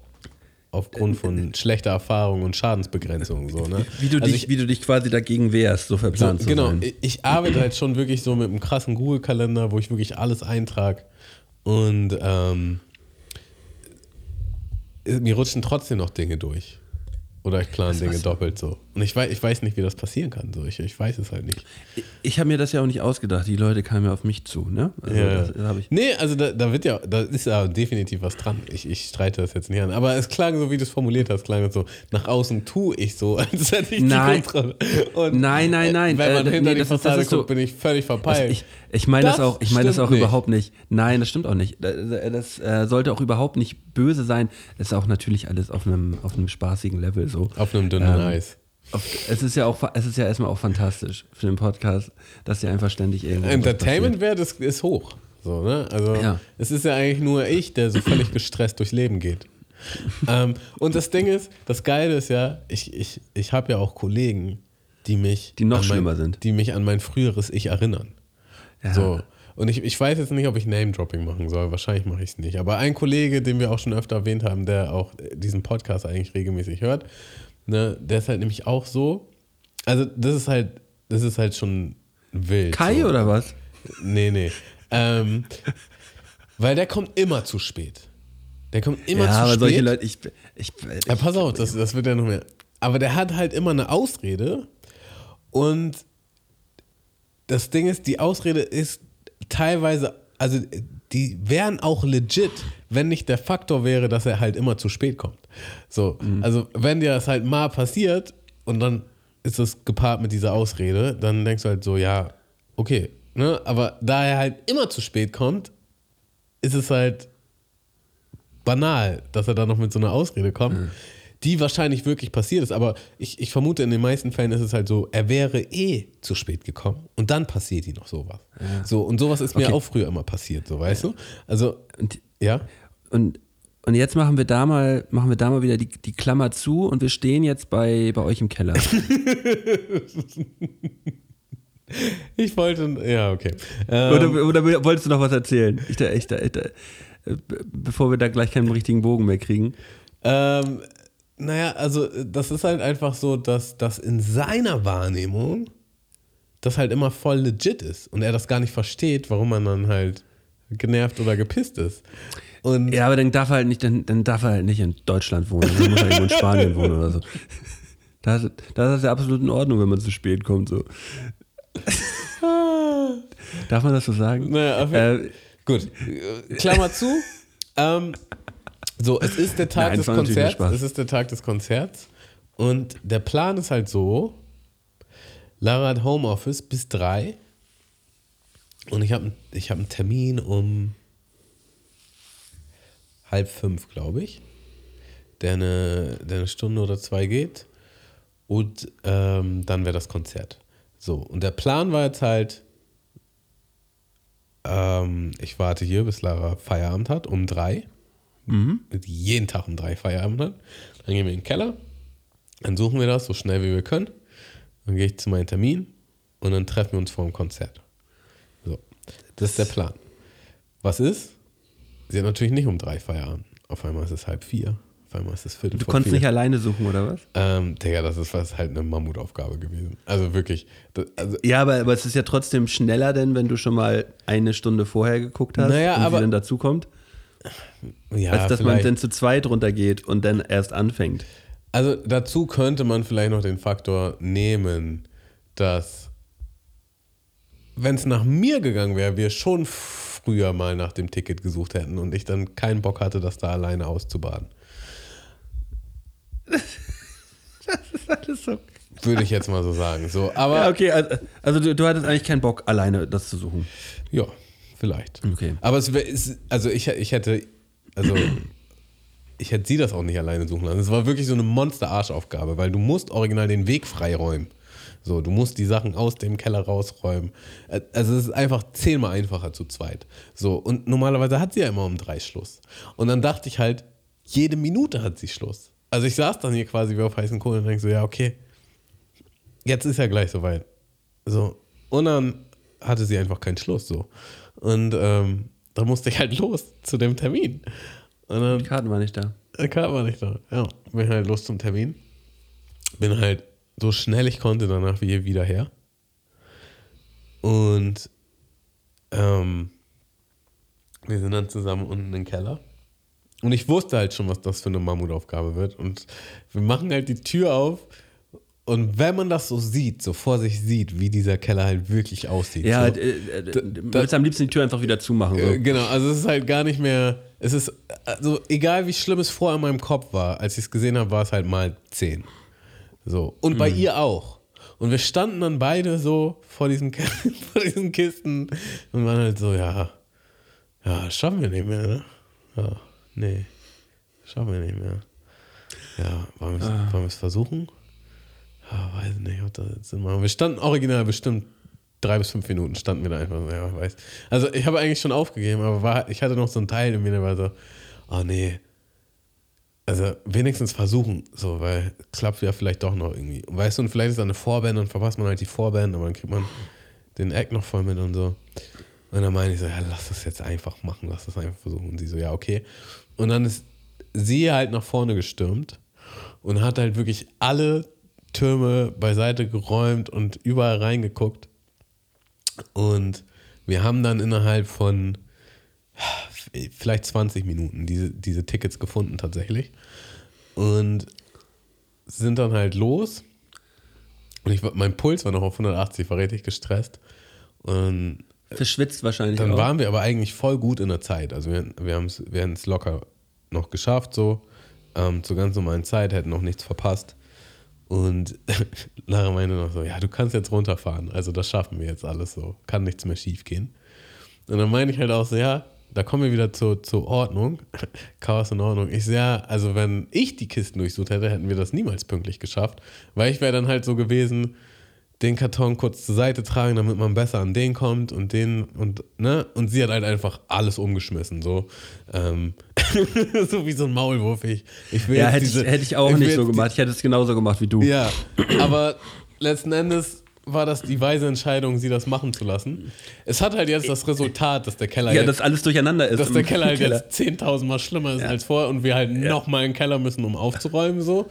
aufgrund von schlechter Erfahrung und Schadensbegrenzung. So, ne?
Wie du,
Also
dich,
ich,
wie du dich quasi dagegen wehrst, so
so,
verplant zu
genau,
sein.
ich, ich arbeite halt schon wirklich so mit einem krassen Google-Kalender, wo ich wirklich alles eintrage. Und ähm, mir rutschen trotzdem noch Dinge durch. Oder ich plane Dinge doppelt so. Und ich weiß, ich weiß nicht, wie das passieren kann. So. Ich, ich weiß es halt nicht.
Ich, ich habe mir das ja auch nicht ausgedacht. Die Leute kamen ja auf mich zu, ne? Also
Ja.
das ich.
Nee, also da, da wird ja, da ist ja definitiv was dran. Ich, ich streite das jetzt nicht an. Aber es klang so, wie du es formuliert hast, klang es so, nach außen tue ich so, als hätte ich
Nein.
die Kontrolle. Und
Nein, nein, nein.
Wenn man
Äh,
hinter
nee,
die
das das
Fassade
ist so-
guckt, bin ich völlig
Also
verpeilt.
ich ich meine das,
Das
auch, ich meine das auch
nicht.
überhaupt nicht. Nein, das stimmt auch nicht. Das, das äh, sollte auch überhaupt nicht böse sein. Es ist auch natürlich alles auf einem, auf einem spaßigen Level so.
Auf einem dünnen
Ähm,
Eis.
Es ist ja auch, es ist ja erstmal auch fantastisch für den Podcast, dass ihr einfach ständig irgendwo.
Entertainment-Wert ist, ist hoch. So, ne? Also
Ja.
es ist ja eigentlich nur ich, der so völlig gestresst durchs Leben geht. ähm, und das Ding ist, das Geile ist ja, ich, ich, ich habe ja auch Kollegen, die mich
Die noch
an mein,
schlimmer sind.
Die mich an mein früheres Ich erinnern.
Ja.
So. Und ich, ich weiß jetzt nicht, ob ich Name-Dropping machen soll. Wahrscheinlich mache ich es nicht. Aber ein Kollege, den wir auch schon öfter erwähnt haben, der auch diesen Podcast eigentlich regelmäßig hört, ne, der ist halt nämlich auch so. Also, das ist halt, das ist halt schon wild.
Kai
so.
oder was?
Nee, nee. Ähm, weil der kommt immer zu spät. Der kommt immer
ja,
zu
aber
spät.
solche Leute, ich, ich,
Ja, pass auf, das, das wird ja noch mehr. Aber der hat halt immer eine Ausrede und das Ding ist, die Ausrede ist teilweise, also die wären auch legit, wenn nicht der Faktor wäre, dass er halt immer zu spät kommt. So, also wenn dir das halt mal passiert und dann ist es gepaart mit dieser Ausrede, dann denkst du halt so, ja, okay, ne? Aber da er halt immer zu spät kommt, ist es halt banal, dass er da noch mit so einer Ausrede kommt, die wahrscheinlich wirklich passiert ist. Aber ich, ich vermute, in den meisten Fällen ist es halt so, er wäre eh zu spät gekommen und dann passiert ihm noch sowas. So, und sowas ist mir
Okay.
auch früher immer passiert, so weißt du? Also,
und,
ja.
und, und jetzt machen wir da mal, machen wir da mal wieder die, die Klammer zu und wir stehen jetzt bei, bei euch im Keller.
Ich wollte, ja, okay. Ähm,
Oder, oder wolltest du noch was erzählen? Ich, da- ich, da- ich, da- äh, be- bevor wir da gleich keinen richtigen Bogen mehr kriegen.
Ähm, naja, also das ist halt einfach so, dass das in seiner Wahrnehmung das halt immer voll legit ist und er das gar nicht versteht, warum man dann halt genervt oder gepisst ist. Und
Ja, aber dann darf er halt nicht, dann, dann darf er halt nicht in Deutschland wohnen, dann muss er irgendwo in Spanien wohnen oder so. Da ist, da ist ja absolut in Ordnung, wenn man zu spät kommt. So. Darf man das so sagen?
Naja, auf jeden-
äh,
Gut, äh, Klammer zu. ähm, so, es ist der Tag
Nein,
des Konzerts. Es ist der Tag des Konzerts. Und der Plan ist halt so: Lara hat Homeoffice bis drei. Und ich habe ich hab einen Termin um halb fünf, glaube ich. Der eine, der eine Stunde oder zwei geht. Und ähm, dann wäre das Konzert. So, und der Plan war jetzt halt, ähm, ich warte hier, bis Lara Feierabend hat, um drei. Jeden Tag um drei Feierabend hat. Dann gehen wir in den Keller. Dann suchen wir das so schnell wie wir können. Dann gehe ich zu meinem Termin und dann treffen wir uns vor dem Konzert. So, das ist der Plan. Was ist? Sie hat natürlich nicht um drei Feierabend. Auf einmal ist es halb vier. Auf einmal ist es Viertel
du konntest
vier.
nicht alleine suchen, oder was?
Ähm, Digga, das ist was halt eine Mammutaufgabe gewesen. Also wirklich. Das, also,
Ja, aber, aber es ist ja trotzdem schneller, denn wenn du schon mal eine Stunde vorher geguckt hast
Naja,
und
aber-
sie dann dazukommt,
ja,
als dass man
vielleicht-
dann zu zweit runtergeht und dann erst anfängt.
Also dazu könnte man vielleicht noch den Faktor nehmen, dass wenn es nach mir gegangen wäre, wir schon früher mal nach dem Ticket gesucht hätten und ich dann keinen Bock hatte, das da alleine auszubaden.
Das ist alles so.
Würde ich jetzt mal so sagen. So, aber
Ja,
ja,
okay, also, also du, du hattest eigentlich keinen Bock, alleine das zu suchen.
vielleicht.
Okay.
Aber es wär, es, also ich, ich hätte, also ich hätte sie das auch nicht alleine suchen lassen. Es war wirklich so eine Monster-Arschaufgabe, weil du musst original den Weg freiräumen. So, du musst die Sachen aus dem Keller rausräumen. Äh, Also es ist einfach zehnmal einfacher zu zweit. So, und normalerweise hat sie ja immer um drei Schluss. Und dann dachte ich halt, jede Minute hat sie Schluss. Also ich saß dann hier quasi wie auf heißen Kohlen und denke so, ja, okay, jetzt ist ja gleich soweit. So. Und dann hatte sie einfach keinen Schluss so. Und ähm, da musste ich halt los zu dem Termin. Und dann
Die Karten waren nicht da.
der Karte war nicht da. Ja, bin halt los zum Termin. Bin halt so schnell ich konnte danach wie wieder her. Und ähm, wir sind dann zusammen unten im Keller. Und ich wusste halt schon, was das für eine Mammutaufgabe wird. Und wir machen halt die Tür auf Und wenn man das so sieht, so vor sich sieht, wie dieser Keller halt wirklich aussieht.
Ja,
so,
äh, äh, du würdest am liebsten die Tür einfach wieder zumachen. So.
äh, genau, also es ist halt gar nicht mehr, es ist, also egal wie schlimm es vorher in meinem Kopf war, als ich es gesehen habe, war es halt mal 10. So. Und bei ihr auch. Und wir standen dann beide so vor diesen, vor diesen Kisten und waren halt so, ja, ja, das schaffen wir nicht mehr, ne? Ja, nee, schaffen wir nicht mehr. Ja, wollen wir es es versuchen? Ja, weiß nicht, ob das jetzt Sinn macht. Wir standen original bestimmt drei bis fünf Minuten standen wir da einfach so, ja, weiß. Also ich habe eigentlich schon aufgegeben, aber war, ich hatte noch so einen Teil in mir, der war so, oh nee, also wenigstens versuchen, so, weil klappt ja vielleicht doch noch irgendwie. Weißt du, und vielleicht ist da eine Vorband und verpasst man halt die Vorband, aber dann kriegt man den Act noch voll mit und so. Und dann meine ich so, ja, lass das jetzt einfach machen, lass das einfach versuchen. Und sie so, ja, okay. Und dann ist sie halt nach vorne gestürmt und hat halt wirklich alle Türme beiseite geräumt und überall reingeguckt. Und wir haben dann innerhalb von vielleicht 20 Minuten diese, diese Tickets gefunden tatsächlich. Und sind dann halt los. Und ich, mein Puls war noch auf 180, war richtig gestresst. Und
Verschwitzt wahrscheinlich
dann
auch.
waren wir aber eigentlich voll gut in der Zeit. Also wir, wir haben es wir locker noch geschafft, so ähm, zur ganz normalen Zeit, hätten noch nichts verpasst. Und Lara meinte noch so, ja, du kannst jetzt runterfahren. Also das schaffen wir jetzt alles so. Kann nichts mehr schief gehen. Und dann meine ich halt auch so, ja, da kommen wir wieder zur, zur Ordnung. Chaos in Ordnung. Ich ja, also wenn ich die Kisten durchsucht hätte, hätten wir das niemals pünktlich geschafft. Weil ich wäre dann halt so gewesen, den Karton kurz zur Seite tragen, damit man besser an den kommt und den und ne und sie hat halt einfach alles umgeschmissen so ähm, so wie so ein Maulwurf ich ich will
ja, hätte ich,
diese-
hätte ich auch nicht so
die-
gemacht. Ich hätte es genauso gemacht wie du.
ja aber letzten Endes war das die weise Entscheidung sie das machen zu lassen es hat halt jetzt das Resultat dass der Keller
Ja,
jetzt,
dass alles durcheinander ist.
dass der Keller halt
Keller.
jetzt 10.000 Mal schlimmer ist als vorher und wir halt noch mal in den Keller müssen, um aufzuräumen. So.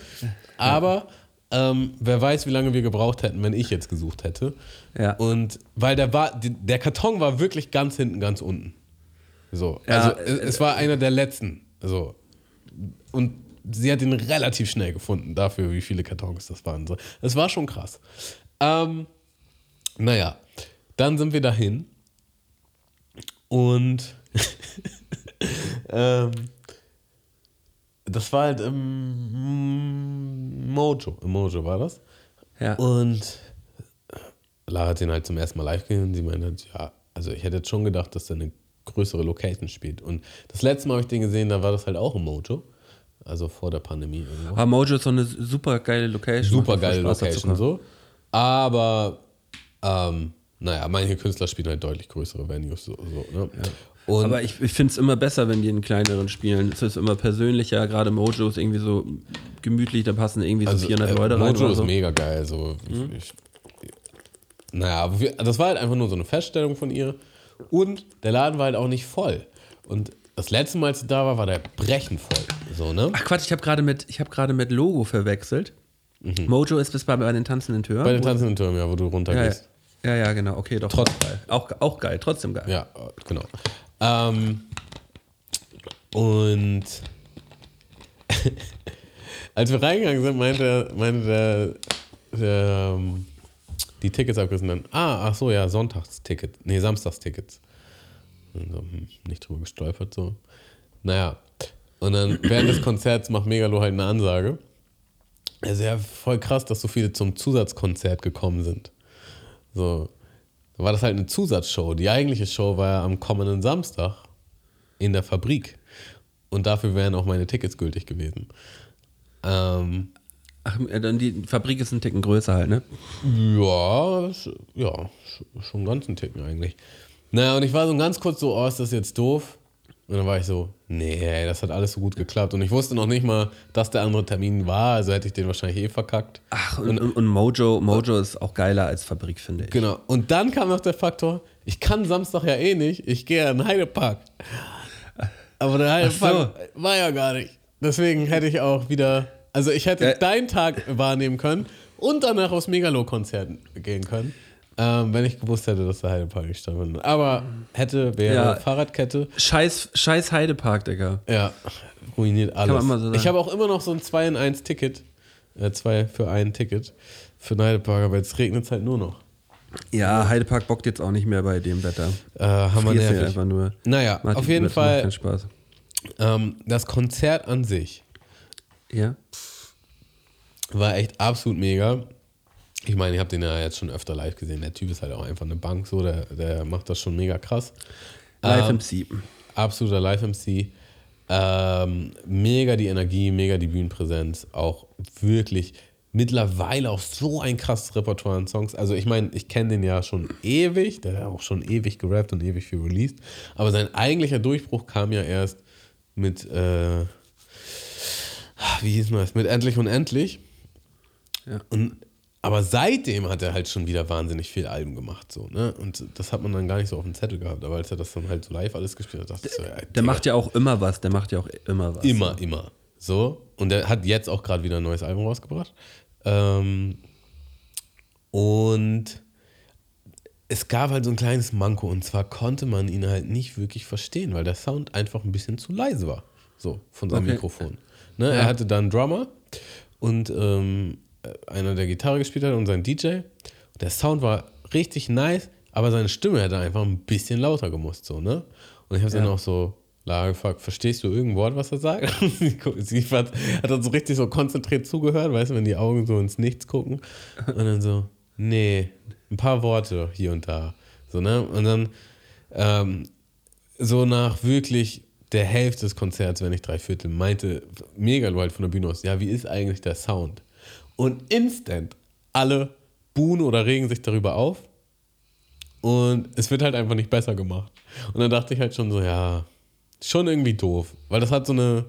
Aber ähm, wer weiß, wie lange wir gebraucht hätten, wenn ich jetzt gesucht hätte.
Ja.
Und weil der, war, der Karton war wirklich ganz hinten, ganz unten. So.
Ja,
also es, es war einer der letzten. So. Und sie hat ihn relativ schnell gefunden, dafür, wie viele Kartons das waren. Es war schon krass. Ähm, naja, dann sind wir dahin und ähm, das war halt im Mojo. Im Mojo war das.
Ja.
Und Lara hat den halt zum ersten Mal live gesehen und sie meinte, halt, ja, also ich hätte jetzt schon gedacht, dass er eine größere Location spielt. Und das letzte Mal habe ich den gesehen, da war das halt auch im Mojo. Also vor der Pandemie irgendwo.
Aber Mojo ist so eine super geile Location.
Super geile Location so. Aber ähm, naja, manche Künstler spielen halt deutlich größere Venues so. so ne? Und
Aber ich, ich finde es immer besser, wenn die in kleineren spielen. Es ist immer persönlicher, gerade Mojo ist irgendwie so gemütlich, da passen irgendwie so 400
äh,
Leute rein.
Mojo ist
so.
mega geil. So. Ich, naja, aber wir, das war halt einfach nur so eine Feststellung von ihr. Und der Laden war halt auch nicht voll. Und das letzte Mal, als sie da war, war der brechend voll. So, ne?
Ach Quatsch, ich habe gerade mit, ich hab gerade mit Logo verwechselt. Mojo ist bis bei, bei den tanzenden Türen.
Mhm. Bei den tanzenden Türmen, ja, wo du
ja, ja.
runtergehst.
ja, ja, genau. Okay, doch.
Trotzdem.
geil. Auch, auch geil, trotzdem geil.
Ja, genau. Ähm, und als wir reingegangen sind, meinte, meinte der, der ähm, die Tickets abgerissen dann, ah, ach so, ja, Sonntagsticket, nee, Samstagstickets. Und so, hm, nicht drüber gestolpert, so. Naja, und dann während des Konzerts macht Megalo halt eine Ansage. Also ja, voll krass, dass so viele zum Zusatzkonzert gekommen sind. So, da war das halt eine Zusatzshow. Die eigentliche Show war ja am kommenden Samstag in der Fabrik. Und dafür wären auch meine Tickets gültig gewesen. Ähm,
Ach, dann die Fabrik ist ein Ticken größer halt, ne?
ja, ja, sch- schon ganz einen Ticken eigentlich. Naja, und ich war so ganz kurz so, oh, ist das jetzt doof? Und dann war ich so, nee, das hat alles so gut geklappt. Und ich wusste noch nicht mal, dass der andere Termin war, also hätte ich den wahrscheinlich eh verkackt.
Ach, und, und, und Mojo, Mojo ist auch geiler als Fabrik, finde ich.
Genau. Und dann kam noch der Faktor, ich kann Samstag ja eh nicht, ich gehe ja in Heidepark. Aber der Heidepark war ja gar nicht. Deswegen hätte ich auch wieder, also ich hätte
Ja.
deinen Tag wahrnehmen können und danach aufs Megalo-Konzert gehen können, ähm, wenn ich gewusst hätte, dass der Heidepark nicht stattfindet. Aber hätte, wäre
Ja.
Fahrradkette,
Scheiß, scheiß Heidepark, Digga.
ja, ruiniert alles.
so
ich habe auch immer noch so ein 2 in 1 Ticket, äh, 2 für ein Ticket. für den Heidepark, aber jetzt regnet es halt nur noch.
Ja, Heidepark bockt jetzt auch nicht mehr bei dem Wetter.
Äh, haben wir nervig.
einfach nur.
Naja,
Macht
auf jeden Fall ähm, das Konzert an sich
Ja?
war echt absolut mega. Ich meine, ich habe den ja jetzt schon öfter live gesehen. Der Typ ist halt auch einfach eine Bank, so, der, der macht das schon mega krass.
Live
Ähm,
MC.
absoluter Live-MC. Ähm, mega die Energie, mega die Bühnenpräsenz. Auch wirklich mittlerweile auch so ein krasses Repertoire an Songs. Also ich meine, ich kenne den ja schon ewig, der hat auch schon ewig gerappt und ewig viel released. Aber sein eigentlicher Durchbruch kam ja erst mit, äh, wie hieß das? Mit Endlich und Endlich.
Ja.
Und, aber seitdem hat er halt schon wieder wahnsinnig viel Alben gemacht. So, ne? Und das hat man dann gar nicht so auf dem Zettel gehabt. Aber als er das dann halt so live alles gespielt hat, dachte ich so, ja,
Der macht ja auch immer was, der macht ja auch immer was.
immer, immer. So. Und er hat jetzt auch gerade wieder ein neues Album rausgebracht. Ähm, und es gab halt so ein kleines Manko. Und zwar konnte man ihn halt nicht wirklich verstehen, weil der Sound einfach ein bisschen zu leise war. So, von seinem
Okay.
Mikrofon. Ne? Er hatte dann einen Drummer und ähm, einer, der Gitarre gespielt hat und sein DJ. Der Sound war richtig nice, aber seine Stimme hätte einfach ein bisschen lauter gemusst. So, ne? Und ich habe dann auch so Lara gefragt, verstehst du irgendein Wort, was er sagt? Sie hat, hat dann so richtig so konzentriert zugehört, weißt du, wenn die Augen so ins Nichts gucken. Und dann so, nee, ein paar Worte hier und da. So, ne? Und dann ähm, so nach wirklich der Hälfte des Konzerts, wenn nicht drei Viertel, meinte Megalo halt von der Bühne aus, ja, wie ist eigentlich der Sound? Und instant alle buhen oder regen sich darüber auf und es wird halt einfach nicht besser gemacht. Und dann dachte ich halt schon so, ja, schon irgendwie doof, weil das hat so eine,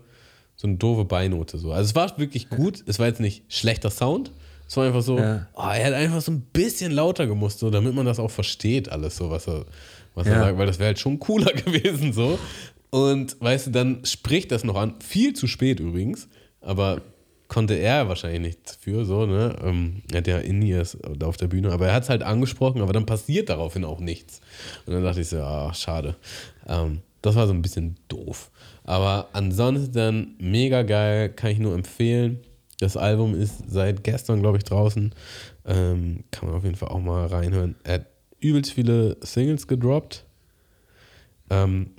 so eine doofe Beinote so. Also es war wirklich gut, es war jetzt nicht schlechter Sound, es war einfach so,
Ja.
oh, er hat einfach so ein bisschen lauter gemusst, so, damit man das auch versteht, alles so, was er, was er
Ja.
sagt, weil das wäre halt schon cooler gewesen so. Und weißt du, dann spricht das noch an, viel zu spät übrigens, aber konnte er wahrscheinlich nichts für, so, ne? Ähm, er hat ja In-Ears auf der Bühne, aber er hat es halt angesprochen, aber dann passiert daraufhin auch nichts. Und dann dachte ich so, ah, schade. Ähm, das war so ein bisschen doof. Aber ansonsten mega geil, kann ich nur empfehlen. Das Album ist seit gestern, glaube ich, draußen. Ähm, kann man auf jeden Fall auch mal reinhören. Er hat übelst viele Singles gedroppt. Ähm,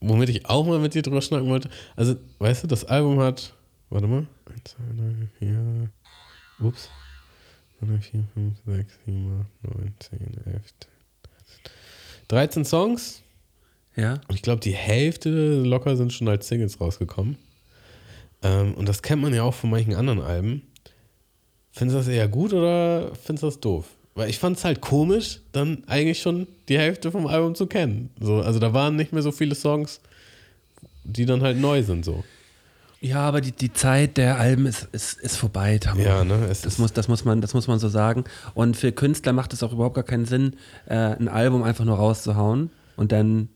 womit ich auch mal mit dir drüber schnacken wollte. Also, weißt du, das Album hat, warte mal, 1, 2, 3, 4, ups, 3, 4, 5, 6, 7, 8, 9, 10, 11, 13 Songs.
Ja?
Und ich glaube, die Hälfte locker sind schon als Singles rausgekommen. Ähm, und das kennt man ja auch von manchen anderen Alben. Findest du das eher gut oder findest du das doof? Weil ich fand es halt komisch, dann eigentlich schon die Hälfte vom Album zu kennen. So, also da waren nicht mehr so viele Songs, die dann halt neu sind. So.
Ja, aber die, die Zeit der Alben ist, ist, ist vorbei, Tammo.
Ja, ne?
Das muss, das, muss man, das muss man so sagen. Und für Künstler macht es auch überhaupt gar keinen Sinn, äh, ein Album einfach nur rauszuhauen und dann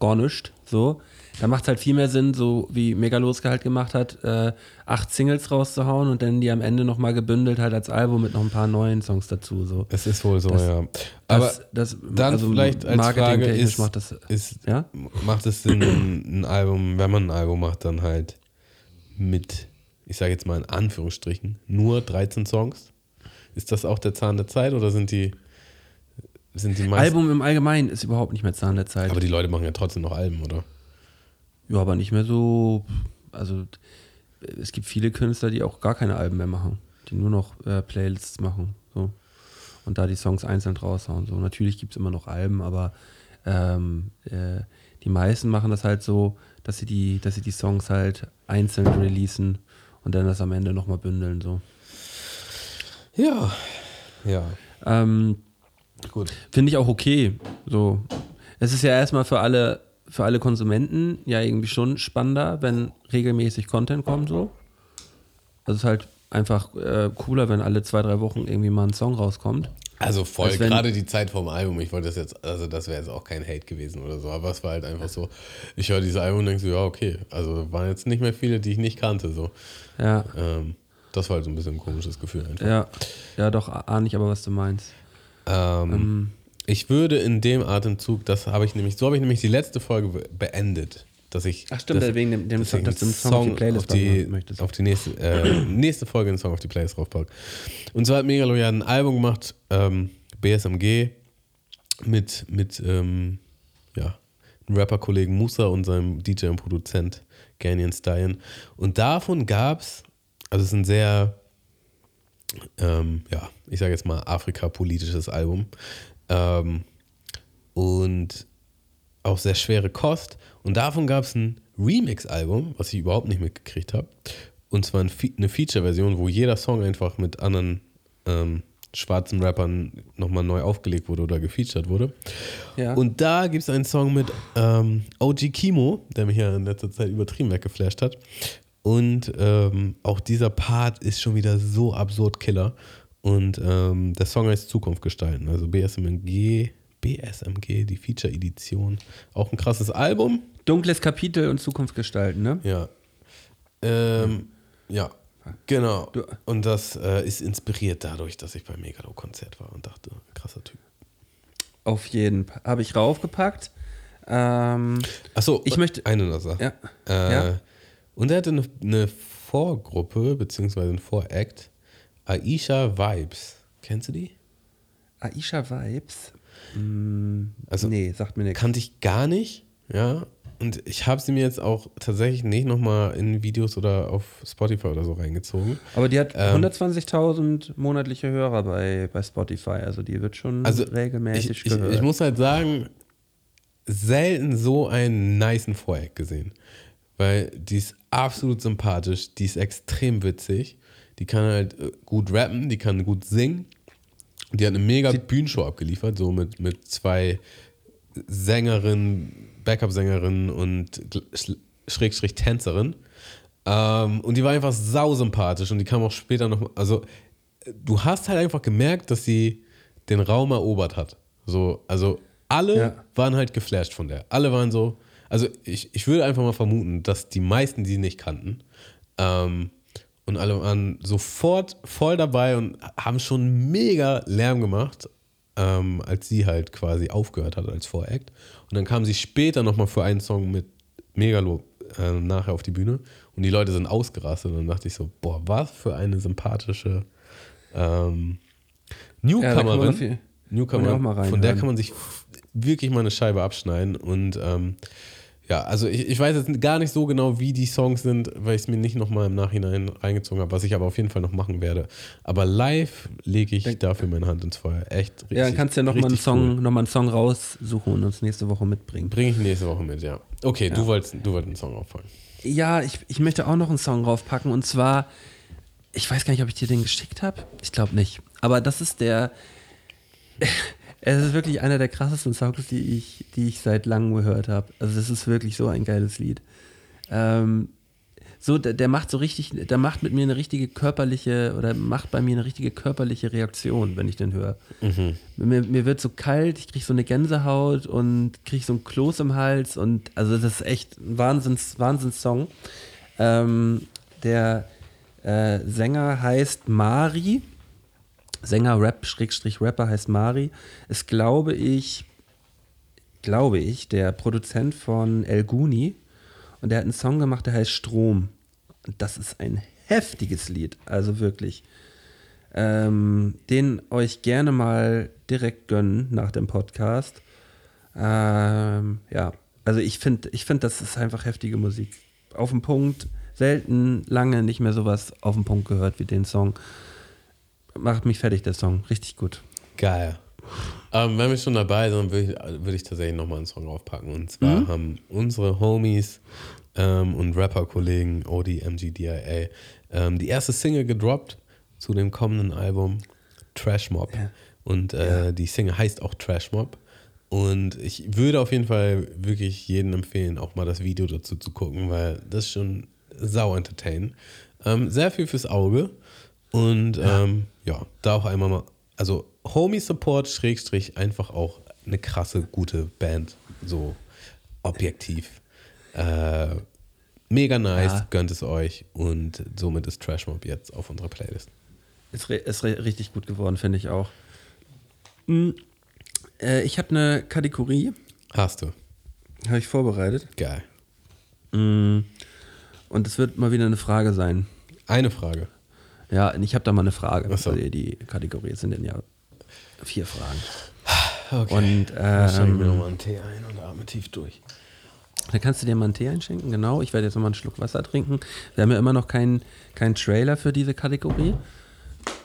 gar nichts. So. Da macht es halt viel mehr Sinn, so wie Megaloska halt gemacht hat, äh, acht Singles rauszuhauen und dann die am Ende nochmal gebündelt halt als Album mit noch ein paar neuen Songs dazu. So.
es ist wohl so,
Das-
ja. Aber
Das, das,
dann
also
vielleicht als Frage ist,
macht das.
ist
Ja?
macht es Sinn, ein Album, wenn man ein Album macht, dann halt mit, ich sage jetzt mal in Anführungsstrichen, nur 13 Songs? Ist das auch der Zahn der Zeit oder sind die, sind die meisten?
Album im Allgemeinen ist überhaupt nicht mehr Zahn der Zeit.
Aber die Leute machen ja trotzdem noch Alben, oder?
Ja, aber nicht mehr so. Also, es gibt viele Künstler, die auch gar keine Alben mehr machen, die nur noch äh, Playlists machen. So. Und da die Songs einzeln raushauen. So. Natürlich gibt es immer noch Alben, aber ähm, äh, die meisten machen das halt so, dass sie die, dass sie die Songs halt einzeln releasen und dann das am Ende nochmal bündeln. So.
Ja. Ja.
Ähm,
Gut.
Finde ich auch okay. So. Es ist ja erstmal für alle, für alle Konsumenten ja irgendwie schon spannender, wenn regelmäßig Content kommt so. Also es ist halt einfach äh, cooler, wenn alle zwei, drei Wochen irgendwie mal ein Song rauskommt.
Also voll,
Als wenn-
gerade die Zeit vom Album, ich wollte das jetzt, also das wäre jetzt auch kein Hate gewesen oder so, aber es war halt einfach so, ich höre dieses Album und denke so, ja, okay, also waren jetzt nicht mehr viele, die ich nicht kannte, so.
Ja,
Ähm, das war halt so ein bisschen ein komisches Gefühl einfach.
ja, ja, doch, ahne ich aber, was du meinst.
Ähm, ich würde in dem Atemzug, das habe ich nämlich, so habe ich nämlich die letzte Folge be- beendet. Dass ich,
Ach stimmt,
dass,
wegen dem- dem Song- dass
einen
Song auf die Playlist
auf die,
möchtest.
auf die nächste, äh, nächste Folge einen Song auf die Playlist draufpacken. Und zwar hat Megalo ja ein Album gemacht, ähm, BSMG, mit, mit ähm, ja, einem Rapper-Kollegen Musa und seinem DJ und Produzent Ganyan Stein. Und davon gab es, also es ist ein sehr, ähm, ja, ich sage jetzt mal Afrika-politisches Album. Ähm, und auch sehr schwere Kost. Und davon gab es ein Remix-Album, was ich überhaupt nicht mitgekriegt habe. Und zwar eine Feature-Version, wo jeder Song einfach mit anderen ähm, schwarzen Rappern nochmal neu aufgelegt wurde oder gefeatured wurde.
Ja.
Und da gibt es einen Song mit ähm, OG Kimo, der mich ja in letzter Zeit übertrieben weggeflasht hat. Und ähm, auch dieser Part ist schon wieder so absurd Killer. Und ähm, der Song heißt Zukunft gestalten. Also BSMG, BSMG, die Feature-Edition. Auch ein krasses Album.
Dunkles Kapitel und Zukunft gestalten, ne?
Ja. Ähm, ja, genau. Und das äh, ist inspiriert dadurch, dass ich beim Megalo-Konzert war und dachte, krasser Typ.
Auf jeden Fall. Habe ich raufgepackt. Ähm,
Achso,
Ich möchte-
eine Sache.
ja.
Äh,
Ja.
Und er hatte eine, eine Vorgruppe, beziehungsweise ein Voract, Aisha Vibes. Kennst du die?
Aisha Vibes. Mm,
Also,
nee, sagt mir nichts.
Kannte ich gar nicht, ja. Und ich habe sie mir jetzt auch tatsächlich nicht nochmal in Videos oder auf Spotify oder so reingezogen.
Aber die hat
Ähm,
120.000 monatliche Hörer bei, bei Spotify. Also die wird schon
Also
regelmäßig
ich, ich,
gehört.
ich muss halt sagen, selten so einen nicen Voreck gesehen. Weil die ist absolut sympathisch, die ist extrem witzig, die kann halt äh, gut rappen, die kann gut singen. Die hat eine mega Bühnenshow abgeliefert, so mit, mit zwei Sängerinnen, Backup-Sängerinnen und Schrägstrich Tänzerin. Ähm, und die war einfach sausympathisch und die kam auch später noch, also du hast halt einfach gemerkt, dass sie den Raum erobert hat. So, also alle
Ja.
waren halt geflasht von der. Alle waren so, also ich, ich würde einfach mal vermuten, dass die meisten sie nicht kannten. Ähm, und alle waren sofort voll dabei und haben schon mega Lärm gemacht, ähm, als sie halt quasi aufgehört hat als Voract. Und dann kam sie später nochmal für einen Song mit Megalo äh, nachher auf die Bühne und die Leute sind ausgerastet. Und dann dachte ich so, boah, was für eine sympathische ähm,
Ja,
Newcomerin.
jeden-
Newcomer, von der kann man sich wirklich mal eine Scheibe abschneiden. Und ähm, ja, also ich, ich weiß jetzt gar nicht so genau, wie die Songs sind, weil ich es mir nicht nochmal im Nachhinein reingezogen habe, was ich aber auf jeden Fall noch machen werde. Aber live lege ich dafür meine Hand ins Feuer. Echt richtig.
ja, dann kannst du ja nochmal einen, Song,
cool.
noch mal einen Song raussuchen und uns nächste Woche mitbringen.
Bringe ich nächste Woche mit, ja. Okay, Du, wolltest, du wolltest einen Song auffangen.
Ja, ich, ich möchte auch noch einen Song draufpacken und zwar, ich weiß gar nicht, ob ich dir den geschickt habe. Ich glaube nicht. Aber das ist der, es ist wirklich einer der krassesten Songs, die ich, die ich seit langem gehört habe. Also das ist wirklich so ein geiles Lied. Ähm, so, der, der macht so richtig, der macht mit mir eine richtige körperliche oder macht bei mir eine richtige körperliche Reaktion, wenn ich den höre. Mir, mir wird so kalt, ich kriege so eine Gänsehaut und kriege so ein Kloß im Hals und also das ist echt ein Wahnsinns, Wahnsinnssong. Ähm, der äh, Sänger heißt Mari. Sänger Rap, Schrägstrich Rapper heißt Mari. Ist, glaube ich, glaube ich, der Produzent von El Guni. Und der hat einen Song gemacht, der heißt Strom. Und das ist ein heftiges Lied. Also wirklich. Ähm, den euch gerne mal direkt gönnen nach dem Podcast. Ähm, ja, also ich finde, ich find, das ist einfach heftige Musik. Auf den Punkt. Selten, lange nicht mehr sowas auf den Punkt gehört wie den Song. Macht mich fertig, der Song. Richtig gut.
Geil. Ähm, wenn wir schon dabei sind, würde ich, würd ich tatsächlich nochmal einen Song aufpacken. Und zwar haben unsere Homies ähm, und Rapper-Kollegen ODMGDIA ähm, die erste Single gedroppt zu dem kommenden Album Trash Mob.
Ja.
Und äh, die Single heißt auch Trash Mob. Und ich würde auf jeden Fall wirklich jedem empfehlen, auch mal das Video dazu zu gucken, weil das ist schon sau entertain. Ähm, sehr viel fürs Auge. Und ja, ähm, ja da auch einmal mal, also Homie Support, Schrägstrich, einfach auch eine krasse, gute Band. So objektiv. Äh, mega nice,
Ja.
gönnt es euch. Und somit ist Trash Mob jetzt auf unserer Playlist.
Ist, ist richtig gut geworden, finde ich auch. Mm, äh, ich habe eine Kategorie,
Hast du.
habe ich vorbereitet.
Geil.
Und es wird mal wieder eine Frage sein.
Eine Frage.
Ja, ich habe da mal eine Frage.
So.
weil Die Kategorie es sind denn ja vier Fragen.
Okay.
Und
Dann schenke ich mir
ähm,
nochmal einen Tee ein und atme tief durch.
dann kannst du dir mal einen Tee einschenken. Genau, ich werde jetzt nochmal einen Schluck Wasser trinken. Wir haben ja immer noch keinen keinen Trailer für diese Kategorie.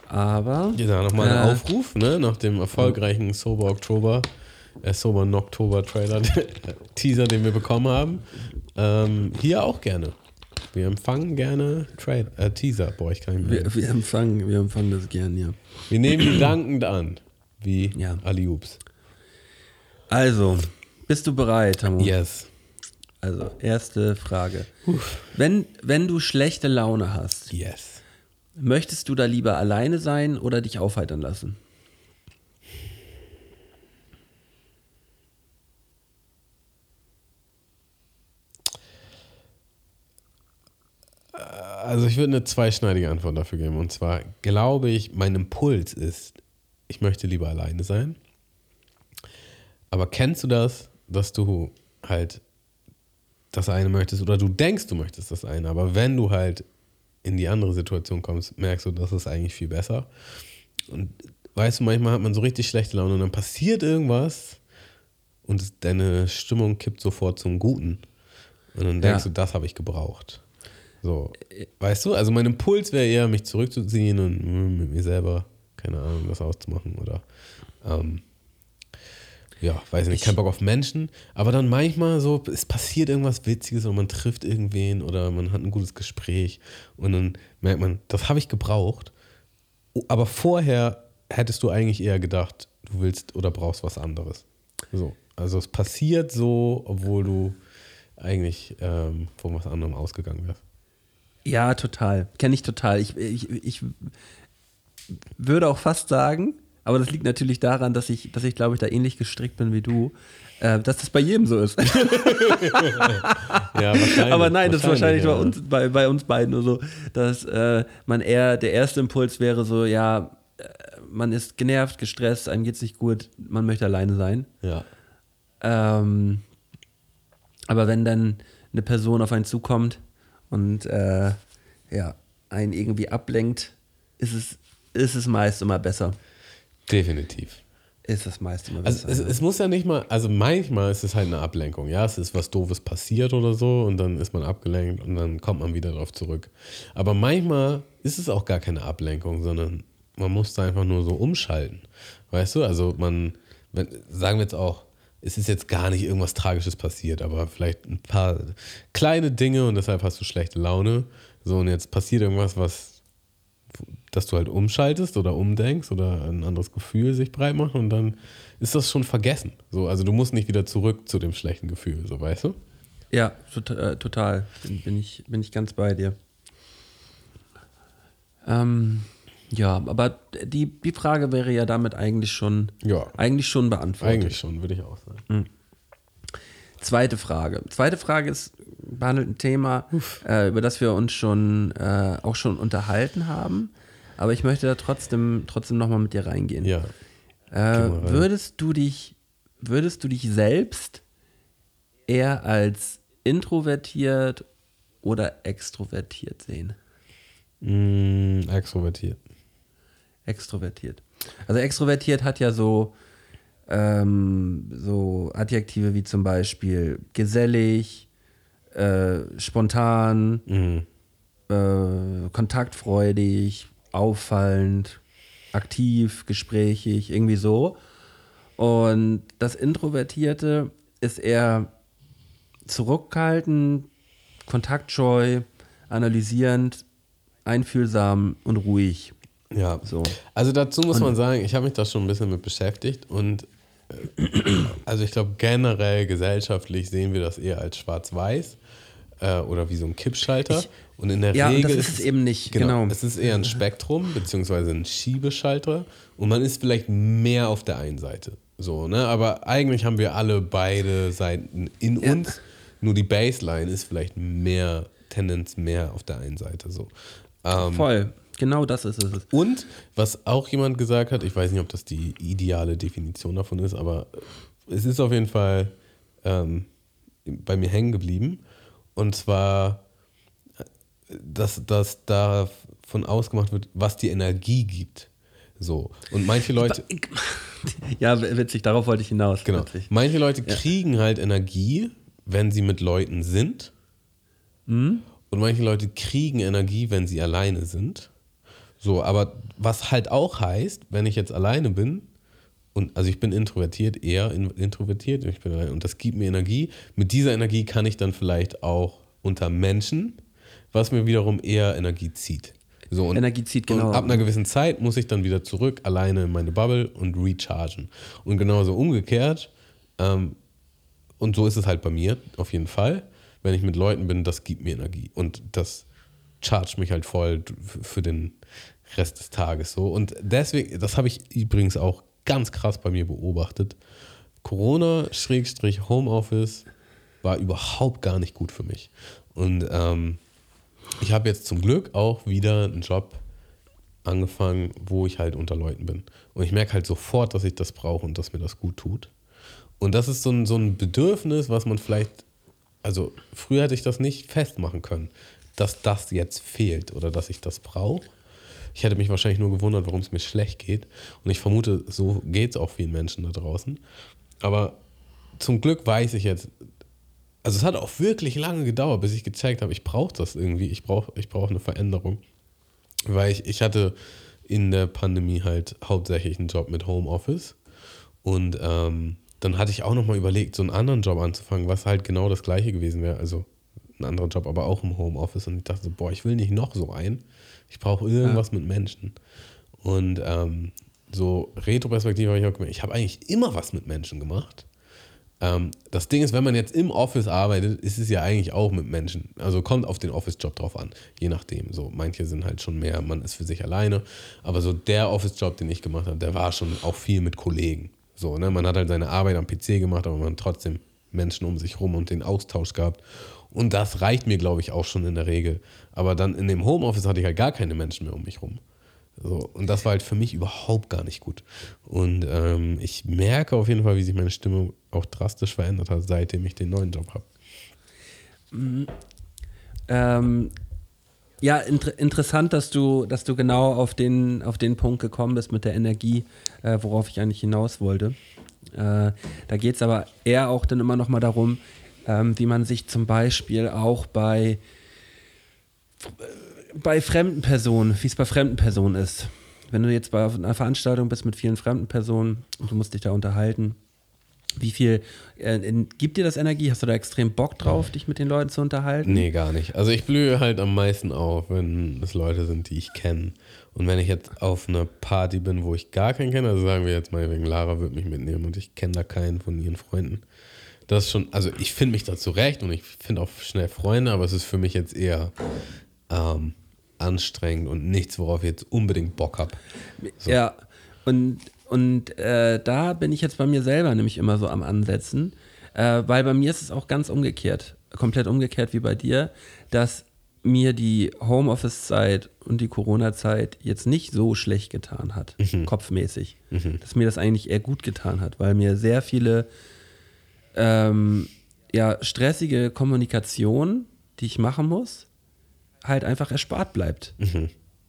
Aber
Ja, nochmal ein
Äh.
Aufruf, ne? Nach dem erfolgreichen Sober Oktober, äh, Sober Noktober Trailer, Teaser, den wir bekommen haben. Ähm, hier auch gerne. Wir empfangen gerne Trail, äh, Teaser. Boah, ich kann nicht mehr.
wir, wir, empfangen, wir empfangen das gern, ja.
Wir nehmen die dankend an. Wie
Ja.
Aliups.
Also, bist du bereit, Tamu?
Yes.
Also, erste Frage. Wenn, wenn du schlechte Laune hast,
Yes.
möchtest du da lieber alleine sein oder dich aufheitern lassen?
Also ich würde eine zweischneidige Antwort dafür geben. Und zwar glaube ich, mein Impuls ist, ich möchte lieber alleine sein. Aber kennst du das, dass du halt das eine möchtest oder du denkst, du möchtest das eine, aber wenn du halt in die andere Situation kommst, merkst du, das ist eigentlich viel besser. Und weißt du, manchmal hat man so richtig schlechte Laune und dann passiert irgendwas und deine Stimmung kippt sofort zum Guten. Und dann denkst
Ja.
du, das habe ich gebraucht. So, weißt du, also mein Impuls wäre eher, mich zurückzuziehen und mm, mit mir selber, keine Ahnung, was auszumachen oder ähm, ja, weiß nicht, kein Bock auf Menschen, aber dann manchmal so, es passiert irgendwas Witziges und man trifft irgendwen oder man hat ein gutes Gespräch und dann merkt man, das habe ich gebraucht, aber vorher hättest du eigentlich eher gedacht, du willst oder brauchst was anderes. So, also es passiert so, obwohl du eigentlich ähm, von was anderem ausgegangen wärst.
Ja, total. Kenne ich total. Ich, ich, ich würde auch fast sagen, aber das liegt natürlich daran, dass ich, dass ich glaube ich, da ähnlich gestrickt bin wie du, äh, dass das bei jedem so ist.
Ja, wahrscheinlich.
aber nein, das ist wahrscheinlich bei
ja.
uns, bei, bei uns beiden nur so, dass äh, man eher, der erste Impuls wäre so, ja, äh, man ist genervt, gestresst, einem geht's nicht gut, man möchte alleine sein.
Ja.
Ähm, aber wenn dann eine Person auf einen zukommt und äh, ja, einen irgendwie ablenkt, ist es, ist es meist immer besser.
Definitiv.
Ist es meist immer
Also
besser.
es, es muss ja nicht mal, also manchmal ist es halt eine Ablenkung, ja, es ist was Doofes passiert oder so und dann ist man abgelenkt und dann kommt man wieder darauf zurück. Aber manchmal ist es auch gar keine Ablenkung, sondern man muss da einfach nur so umschalten, weißt du? Also man, wenn, sagen wir jetzt auch, es ist jetzt gar nicht irgendwas Tragisches passiert, aber vielleicht ein paar kleine Dinge und deshalb hast du schlechte Laune. So und jetzt passiert irgendwas, was dass du halt umschaltest oder umdenkst oder ein anderes Gefühl sich breit macht und dann ist das schon vergessen. So, also du musst nicht wieder zurück zu dem schlechten Gefühl, so weißt du?
ja, äh, total. Bin, bin, ich, bin ich ganz bei dir. Ähm, ja, aber die, die Frage wäre ja damit eigentlich schon,
Ja.
eigentlich schon beantwortet.
Eigentlich schon, würde ich auch sagen.
Zweite Frage. Zweite Frage ist, behandelt ein Thema, äh, über das wir uns schon äh, auch schon unterhalten haben. Aber ich möchte da trotzdem, trotzdem nochmal mit dir reingehen.
Ja.
äh,
rein.
würdest du dich, würdest du dich selbst eher als introvertiert oder extrovertiert sehen?
Mm, extrovertiert.
Extrovertiert. Also extrovertiert hat ja so, ähm, so Adjektive wie zum Beispiel gesellig, äh, spontan,
Mhm.
äh, kontaktfreudig, auffallend, aktiv, gesprächig, irgendwie so. Und das Introvertierte ist eher zurückhaltend, kontaktscheu, analysierend, einfühlsam und ruhig.
Ja.
So.
Also dazu muss man sagen, ich habe mich da schon ein bisschen mit beschäftigt und äh, also ich glaube generell gesellschaftlich sehen wir das eher als schwarz-weiß äh, oder wie so ein Kippschalter.
Ich-
und in der
Ja,
Regel
das ist es eben nicht, genau.
Es ist eher ein Spektrum beziehungsweise ein Schiebeschalter und man ist vielleicht mehr auf der einen Seite. So, ne? Aber eigentlich haben wir alle beide Seiten in
Ja.
uns. Nur die Baseline ist vielleicht mehr, Tendenz mehr auf der einen Seite. So. Ähm,
Voll. Genau das ist es.
und was auch jemand gesagt hat, ich weiß nicht, ob das die ideale Definition davon ist, aber es ist auf jeden Fall ähm, bei mir hängen geblieben. Und zwar, dass, dass davon ausgemacht wird, was die Energie gibt. So. Und manche Leute.
Ja, witzig, darauf wollte ich hinaus.
Genau.
Witzig.
Manche Leute kriegen halt Energie, wenn sie mit Leuten sind.
Hm?
Und manche Leute kriegen Energie, wenn sie alleine sind. So, aber was halt auch heißt, wenn ich jetzt alleine bin, und also ich bin introvertiert, eher in, introvertiert, ich bin allein, und das gibt mir Energie. Mit dieser Energie kann ich dann vielleicht auch unter Menschen, was mir wiederum eher Energie zieht. So, und,
Energie zieht, genau.
Und ab einer gewissen Zeit muss ich dann wieder zurück, alleine in meine Bubble und rechargen. Und genauso umgekehrt, ähm, und so ist es halt bei mir auf jeden Fall. Wenn ich mit Leuten bin, das gibt mir Energie. Und das charge mich halt voll für den Rest des Tages so. Und deswegen, das habe ich übrigens auch ganz krass bei mir beobachtet. Corona-Homeoffice war überhaupt gar nicht gut für mich. Und ähm, ich habe jetzt zum Glück auch wieder einen Job angefangen, wo ich halt unter Leuten bin. Und ich merke halt sofort, dass ich das brauche und dass mir das gut tut. Und das ist so ein, so ein Bedürfnis, was man vielleicht, also früher hätte ich das nicht festmachen können, dass das jetzt fehlt oder dass ich das brauche. Ich hätte mich wahrscheinlich nur gewundert, warum es mir schlecht geht. Und ich vermute, so geht es auch vielen Menschen da draußen. Aber zum Glück weiß ich jetzt, also es hat auch wirklich lange gedauert, bis ich gecheckt habe, ich brauche das irgendwie, ich brauche ich brauch eine Veränderung. Weil ich, ich hatte in der Pandemie halt hauptsächlich einen Job mit Homeoffice. Und ähm, dann hatte ich auch nochmal überlegt, so einen anderen Job anzufangen, was halt genau das gleiche gewesen wäre. Also ein anderer Job, aber auch im Homeoffice. Und ich dachte so, boah, ich will nicht noch so ein. Ich brauche irgendwas mit Menschen. Und ähm, so Retro-Perspektive habe ich auch gemerkt, ich habe eigentlich immer was mit Menschen gemacht. Ähm, das Ding ist, wenn man jetzt im Office arbeitet, ist es ja eigentlich auch mit Menschen. Also kommt auf den Office-Job drauf an, je nachdem. So, manche sind halt schon mehr, man ist für sich alleine. Aber so der Office-Job, den ich gemacht habe, der war schon auch viel mit Kollegen. So, ne? Man hat halt seine Arbeit am PC gemacht, aber man hat trotzdem Menschen um sich rum und den Austausch gehabt. Und das reicht mir, glaube ich, auch schon in der Regel. Aber dann in dem Homeoffice hatte ich halt gar keine Menschen mehr um mich rum. So, und das war halt für mich überhaupt gar nicht gut. Und ähm, ich merke auf jeden Fall, wie sich meine Stimmung auch drastisch verändert hat, seitdem ich den neuen Job habe.
Ähm, ja, inter interessant, dass du, dass du genau auf den, auf den Punkt gekommen bist mit der Energie, äh, worauf ich eigentlich hinaus wollte. Äh, da geht es aber eher auch dann immer noch mal darum, ähm, wie man sich zum Beispiel auch bei, bei fremden Personen, wie es bei fremden Personen ist. Wenn du jetzt bei einer Veranstaltung bist mit vielen fremden Personen und du musst dich da unterhalten, wie viel äh, in, gibt dir das Energie? Hast du da extrem Bock drauf, dich mit den Leuten zu unterhalten?
Nee, gar nicht. Also ich blühe halt am meisten auf, wenn es Leute sind, die ich kenne. Und wenn ich jetzt auf einer Party bin, wo ich gar keinen kenne, also sagen wir jetzt mal wegen Lara wird mich mitnehmen und ich kenne da keinen von ihren Freunden. Das ist schon, also ich finde mich da zurecht und ich finde auch schnell Freunde, aber es ist für mich jetzt eher ähm, anstrengend und nichts, worauf ich jetzt unbedingt Bock habe.
Ja, und, und äh, da bin ich jetzt bei mir selber nämlich immer so am Ansetzen, äh, weil bei mir ist es auch ganz umgekehrt, komplett umgekehrt wie bei dir, dass mir die Homeoffice-Zeit und die Corona-Zeit jetzt nicht so schlecht getan hat, kopfmäßig. Dass mir das eigentlich eher gut getan hat, weil mir sehr viele ähm, ja, stressige Kommunikation, die ich machen muss, halt einfach erspart bleibt.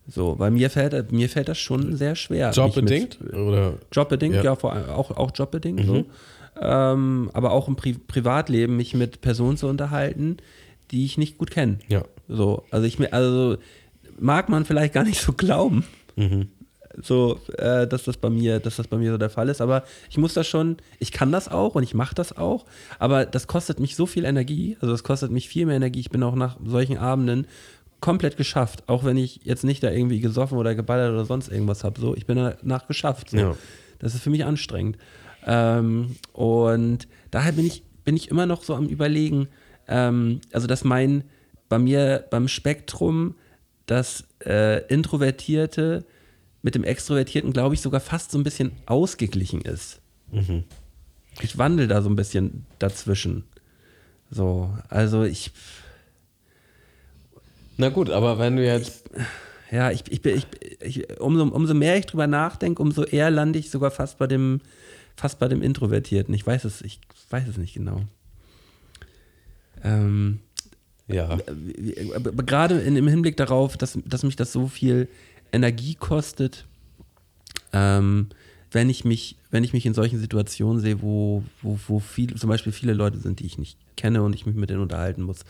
So, weil mir fällt, mir fällt das schon sehr schwer.
Jobbedingt?
mit-
Oder?
Jobbedingt,
Ja.
ja, vor allem auch, auch jobbedingt. So. Ähm, aber auch im Pri Privatleben mich mit Personen zu unterhalten, die ich nicht gut kenne.
Ja.
So, also ich mir, also mag man vielleicht gar nicht so glauben, so, äh, dass das bei mir, dass das bei mir so der Fall ist. Aber ich muss das schon, ich kann das auch und ich mache das auch, aber das kostet mich so viel Energie, also das kostet mich viel mehr Energie. Ich bin auch nach solchen Abenden komplett geschafft, auch wenn ich jetzt nicht da irgendwie gesoffen oder geballert oder sonst irgendwas habe. So, ich bin danach geschafft. So.
Ja.
Das ist für mich anstrengend. Ähm, und daher bin ich, bin ich immer noch so am Überlegen, ähm, also dass mein, bei mir beim Spektrum das äh, Introvertierte mit dem Extrovertierten, glaube ich, sogar fast so ein bisschen ausgeglichen ist. Ich wandel da so ein bisschen dazwischen. So, also ich,
Na gut, aber wenn du jetzt.
ja, ich, ich, bin- ich, ich umso, umso mehr ich drüber nachdenke, umso eher lande ich sogar fast bei dem, fast bei dem Introvertierten. Ich weiß es, ich weiß es nicht genau. Ähm,
Ja.
Gerade im Hinblick darauf, dass, dass mich das so viel Energie kostet, ähm, wenn ich mich, wenn ich mich in solchen Situationen sehe, wo, wo, wo viel, zum Beispiel viele Leute sind, die ich nicht kenne und ich mich mit denen unterhalten muss.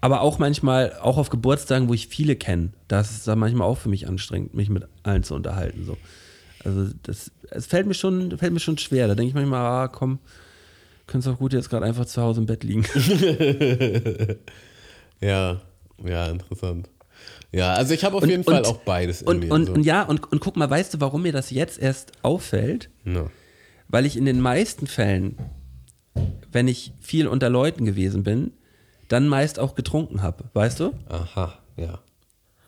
Aber auch manchmal, auch auf Geburtstagen, wo ich viele kenne, das ist dann manchmal auch für mich anstrengend, mich mit allen zu unterhalten. So. Also das, es fällt mir schon, fällt mir schon schwer. Da denke ich manchmal, ah, komm, könntest auch gut jetzt gerade einfach zu Hause im Bett liegen.
Ja, ja, interessant. Ja, also ich habe auf
Und-
jeden Fall
und-
auch beides in
Und,
mir.
und,
so.
und ja, und, und guck mal, weißt du, warum mir das jetzt erst auffällt?
Ja.
Weil ich in den meisten Fällen, wenn ich viel unter Leuten gewesen bin, dann meist auch getrunken habe, weißt du?
Aha, ja.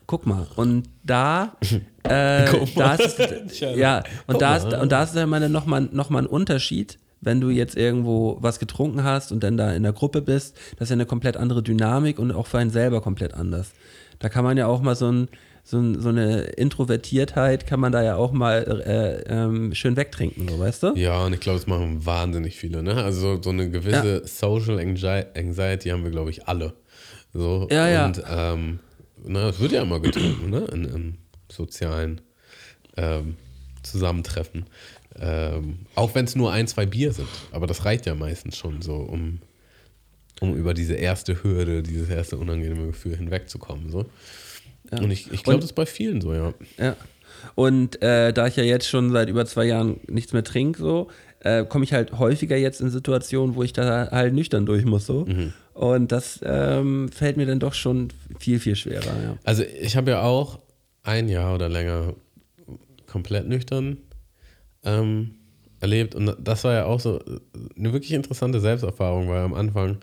Guck mal, und da, äh,
Guck
da
mal.
ist, ja, und
Guck
da
mal.
ist, und da ist dann mal nochmal noch mal ein Unterschied, wenn du jetzt irgendwo was getrunken hast und dann da in der Gruppe bist, das ist ja eine komplett andere Dynamik und auch für einen selber komplett anders. Da kann man ja auch mal so, ein, so, ein, so eine Introvertiertheit, kann man da ja auch mal äh, ähm, schön wegtrinken, so, weißt du?
Ja, und ich glaube, das machen wahnsinnig viele, ne? Also so, eine gewisse Social Anxi- Anxiety haben wir, glaube ich, alle. So,
Ja, ja.
Und ähm, na, es wird ja immer getrunken, ne? In, in sozialen ähm, Zusammentreffen. Ähm, auch wenn es nur ein, zwei Bier sind. Aber das reicht ja meistens schon so, um, um über diese erste Hürde, dieses erste unangenehme Gefühl hinwegzukommen. So. Und ich, ich glaube, das ist bei vielen so, ja.
Ja. Und äh, da ich ja jetzt schon seit über zwei Jahren nichts mehr trinke, so, äh, komme ich halt häufiger jetzt in Situationen, wo ich da halt nüchtern durch muss, so. Und das ähm, fällt mir dann doch schon viel, viel schwerer, ja.
Also ich habe ja auch ein Jahr oder länger komplett nüchtern ähm, erlebt und das war ja auch so eine wirklich interessante Selbsterfahrung, weil am Anfang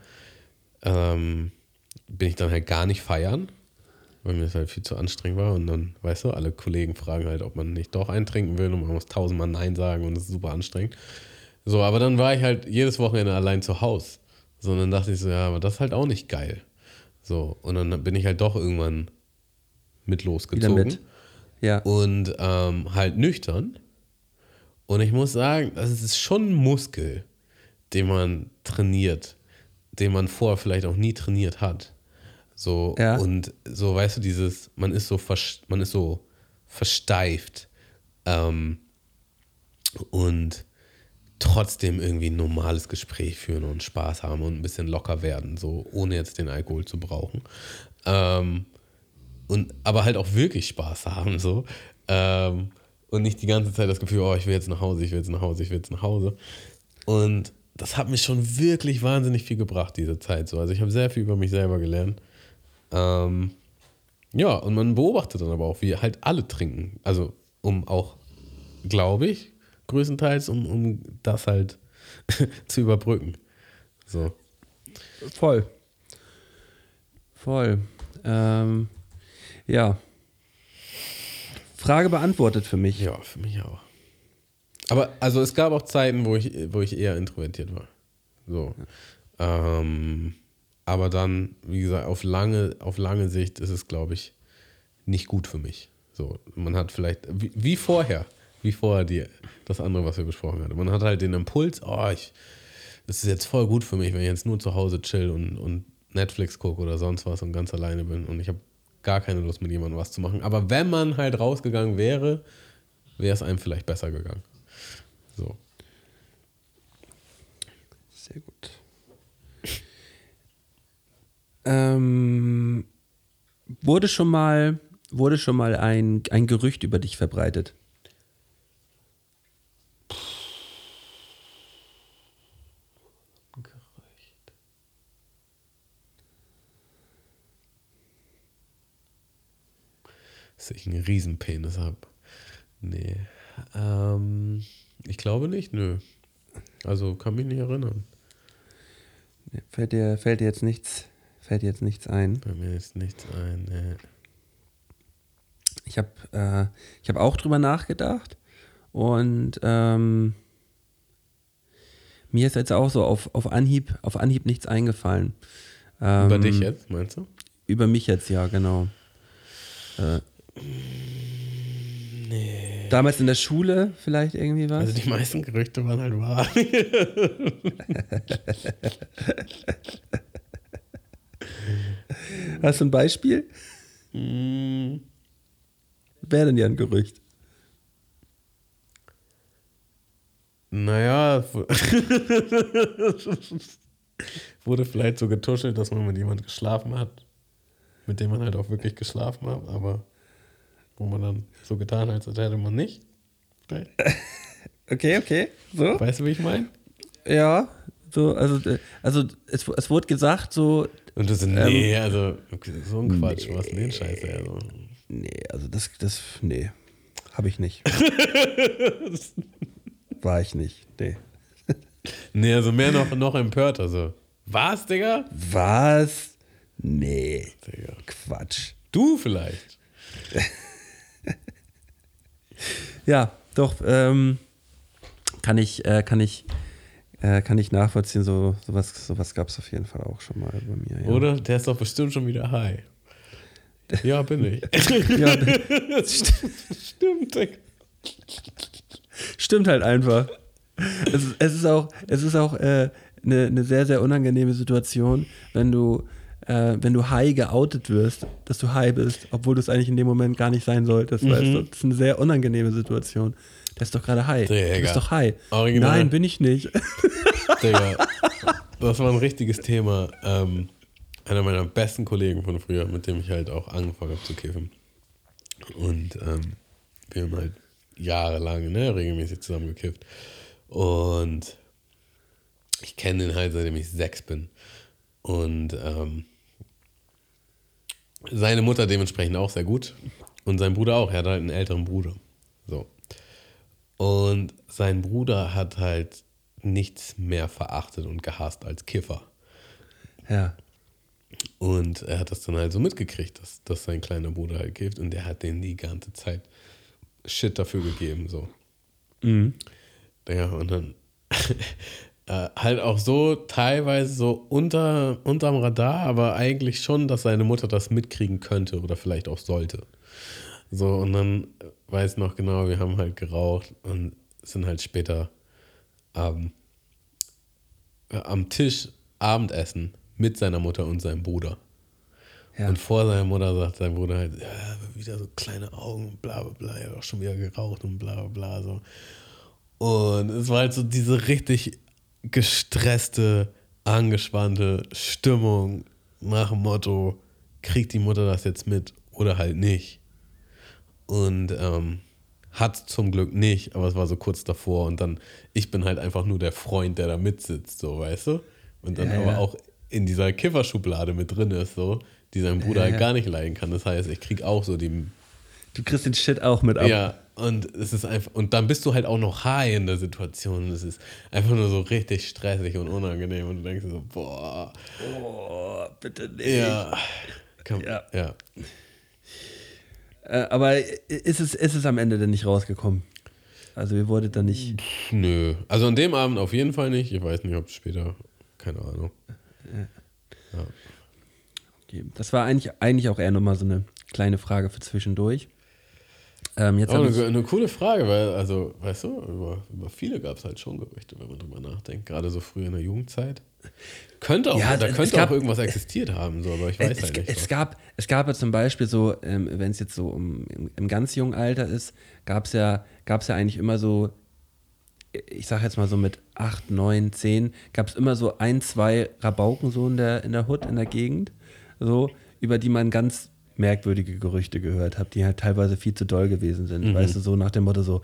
ähm, bin ich dann halt gar nicht feiern, weil mir das halt viel zu anstrengend war und dann, weißt du, alle Kollegen fragen halt, ob man nicht doch eintrinken will und man muss tausendmal Nein sagen und das ist super anstrengend. So, aber dann war ich halt jedes Wochenende allein zu Hause. So, und dann dachte ich so, ja, aber das ist halt auch nicht geil. So, und dann bin ich halt doch irgendwann mit
Wieder
losgezogen.
mit. Ja.
Und ähm, halt nüchtern. Und ich muss sagen, das ist schon ein Muskel, den man trainiert, den man vorher vielleicht auch nie trainiert hat. So,
Ja.
und so, weißt du, dieses, man ist so, man ist so versteift ähm, und trotzdem irgendwie ein normales Gespräch führen und Spaß haben und ein bisschen locker werden, so ohne jetzt den Alkohol zu brauchen. Ähm, und aber halt auch wirklich Spaß haben, so. Ähm, und nicht die ganze Zeit das Gefühl, oh, ich will jetzt nach Hause, ich will jetzt nach Hause, ich will jetzt nach Hause. Und das hat mich schon wirklich wahnsinnig viel gebracht, diese Zeit. So. Also ich habe sehr viel über mich selber gelernt. Ähm, ja, und man beobachtet dann aber auch, wie halt alle trinken. Also um auch, glaube ich, größtenteils, um, um das halt zu überbrücken. So.
Voll. Voll. Ähm, ja. Frage beantwortet für mich.
Ja, für mich auch. Aber also es gab auch Zeiten, wo ich, wo ich eher introvertiert war. So. Ähm, aber dann, wie gesagt, auf lange, auf lange Sicht ist es, glaube ich, nicht gut für mich. So, man hat vielleicht, wie, wie vorher, wie vorher die, das andere, was wir besprochen hatten. Man hat halt den Impuls, oh, ich, das ist jetzt voll gut für mich, wenn ich jetzt nur zu Hause chill und, und Netflix gucke oder sonst was und ganz alleine bin und ich habe gar keine Lust mit jemandem was zu machen. Aber wenn man halt rausgegangen wäre, wäre es einem vielleicht besser gegangen. So.
Sehr gut. Ähm, wurde schon mal, wurde schon mal ein, ein Gerücht über dich verbreitet?
Dass ich einen Riesenpenis habe. Nee. Ähm, ich glaube nicht, nö. Also kann mich nicht erinnern.
Fällt dir, fällt dir jetzt nichts, fällt dir jetzt nichts ein?
Bei mir ist nichts ein. Nee.
Ich habe äh, ich hab auch drüber nachgedacht und ähm, mir ist jetzt auch so auf, auf, Anhieb, auf Anhieb nichts eingefallen. Ähm,
Über dich jetzt, meinst du?
Über mich jetzt, ja, genau. Äh, Damals in der Schule vielleicht irgendwie was?
Also die meisten Gerüchte waren halt wahr.
Hast du ein Beispiel?
Mm.
Wäre denn ja ein Gerücht.
Naja, wurde vielleicht so getuschelt, dass man mit jemandem geschlafen hat, mit dem man halt auch wirklich geschlafen hat, aber wo man dann so getan hat, als hätte man nicht.
Okay, okay. So?
Weißt du, wie ich meine?
Ja. So, also, also es, es wurde gesagt, so,
Und du so, nee, also so ein Quatsch, was denn den Scheiße, also.
nee, also das, das, nee, habe ich nicht. War ich nicht, nee.
Nee, also mehr noch, noch empörter, so. Was, Digga?
Was? Nee,
Digga.
Quatsch.
Du vielleicht.
Ja, doch, ähm, kann ich, äh, kann ich, äh, kann ich nachvollziehen, so sowas, sowas gab es auf jeden Fall auch schon mal bei mir. Ja.
Oder? Der ist doch bestimmt schon wieder high. Ja, bin ich.
Ja, st
Stimmt,
stimmt halt einfach. Es, ist- es ist auch, es ist auch äh, eine, eine sehr, sehr unangenehme Situation, wenn du, äh, wenn du high geoutet wirst, dass du high bist, obwohl du es eigentlich in dem Moment gar nicht sein solltest. Weißt du? Das ist eine sehr unangenehme Situation. Der ist doch gerade high. Du
Digga.
bist doch high.
Original.
Nein, bin ich nicht.
Digga. Das war ein richtiges Thema. Ähm, einer meiner besten Kollegen von früher, mit dem ich halt auch angefangen habe zu kiffen. Und ähm, wir haben halt jahrelang ne, regelmäßig zusammen gekifft. Und ich kenne den halt, seitdem ich sechs bin. Und ähm, seine Mutter dementsprechend auch sehr gut. Und sein Bruder auch. Er hat halt einen älteren Bruder. So. Und sein Bruder hat halt nichts mehr verachtet und gehasst als Kiffer.
ja.
Und er hat das dann halt so mitgekriegt, dass, dass sein kleiner Bruder halt kifft und der hat denen die ganze Zeit Shit dafür gegeben, so.
Mhm.
Ja, und dann äh, halt auch so teilweise so unter, unterm Radar, aber eigentlich schon, dass seine Mutter das mitkriegen könnte oder vielleicht auch sollte. So, und dann weiß noch genau, wir haben halt geraucht und sind halt später ähm, äh, am Tisch Abendessen mit seiner Mutter und seinem Bruder.
Ja.
Und vor seiner Mutter sagt sein Bruder halt, ja, wieder so kleine Augen, bla bla bla, er hat auch schon wieder geraucht und bla bla bla. So. Und es war halt so diese richtig gestresste, angespannte Stimmung nach dem Motto, kriegt die Mutter das jetzt mit oder halt nicht. Und ähm, hat zum Glück nicht, aber es war so kurz davor und dann, ich bin halt einfach nur der Freund, der da mitsitzt, so, weißt du? Und dann
Ja,
aber
ja.
auch in dieser Kifferschublade mit drin ist, so, die sein Bruder
Ja,
halt
ja.
gar nicht leiden kann. Das heißt, ich krieg auch so die
Du kriegst den Shit auch mit ab.
ja, und es ist einfach, und dann bist du halt auch noch high in der Situation. Und es ist einfach nur so richtig stressig und unangenehm. Und du denkst so, boah,
Oh, bitte nicht.
ja. Komm,
Ja.
ja.
Äh, aber ist es, ist es am Ende denn nicht rausgekommen? Also ihr wurdet dann nicht.
Nö. Also an dem Abend auf jeden Fall nicht. Ich weiß nicht, ob es später, keine Ahnung.
Okay. Das war eigentlich, eigentlich auch eher nochmal so eine kleine Frage für zwischendurch. Ähm, jetzt hab
eine, eine coole Frage, weil, also, weißt du, über, über viele gab es halt schon Gerüchte, wenn man drüber nachdenkt. Gerade so früh in der Jugendzeit. Könnte auch,
Ja,
da könnte
gab-
auch irgendwas existiert haben, so, aber ich weiß
es,
halt nicht.
es,
was.
gab, es gab ja zum Beispiel so, ähm, wenn es jetzt so um, im, im ganz jungen Alter ist, gab es ja, gab's ja eigentlich immer so, ich sag jetzt mal so mit 8, 9, 10, gab es immer so ein, zwei Rabauken so in der, in der Hut, in der Gegend, so, über die man ganz merkwürdige Gerüchte gehört hat, die halt teilweise viel zu doll gewesen sind.
Mhm.
Weißt du, so nach dem Motto so,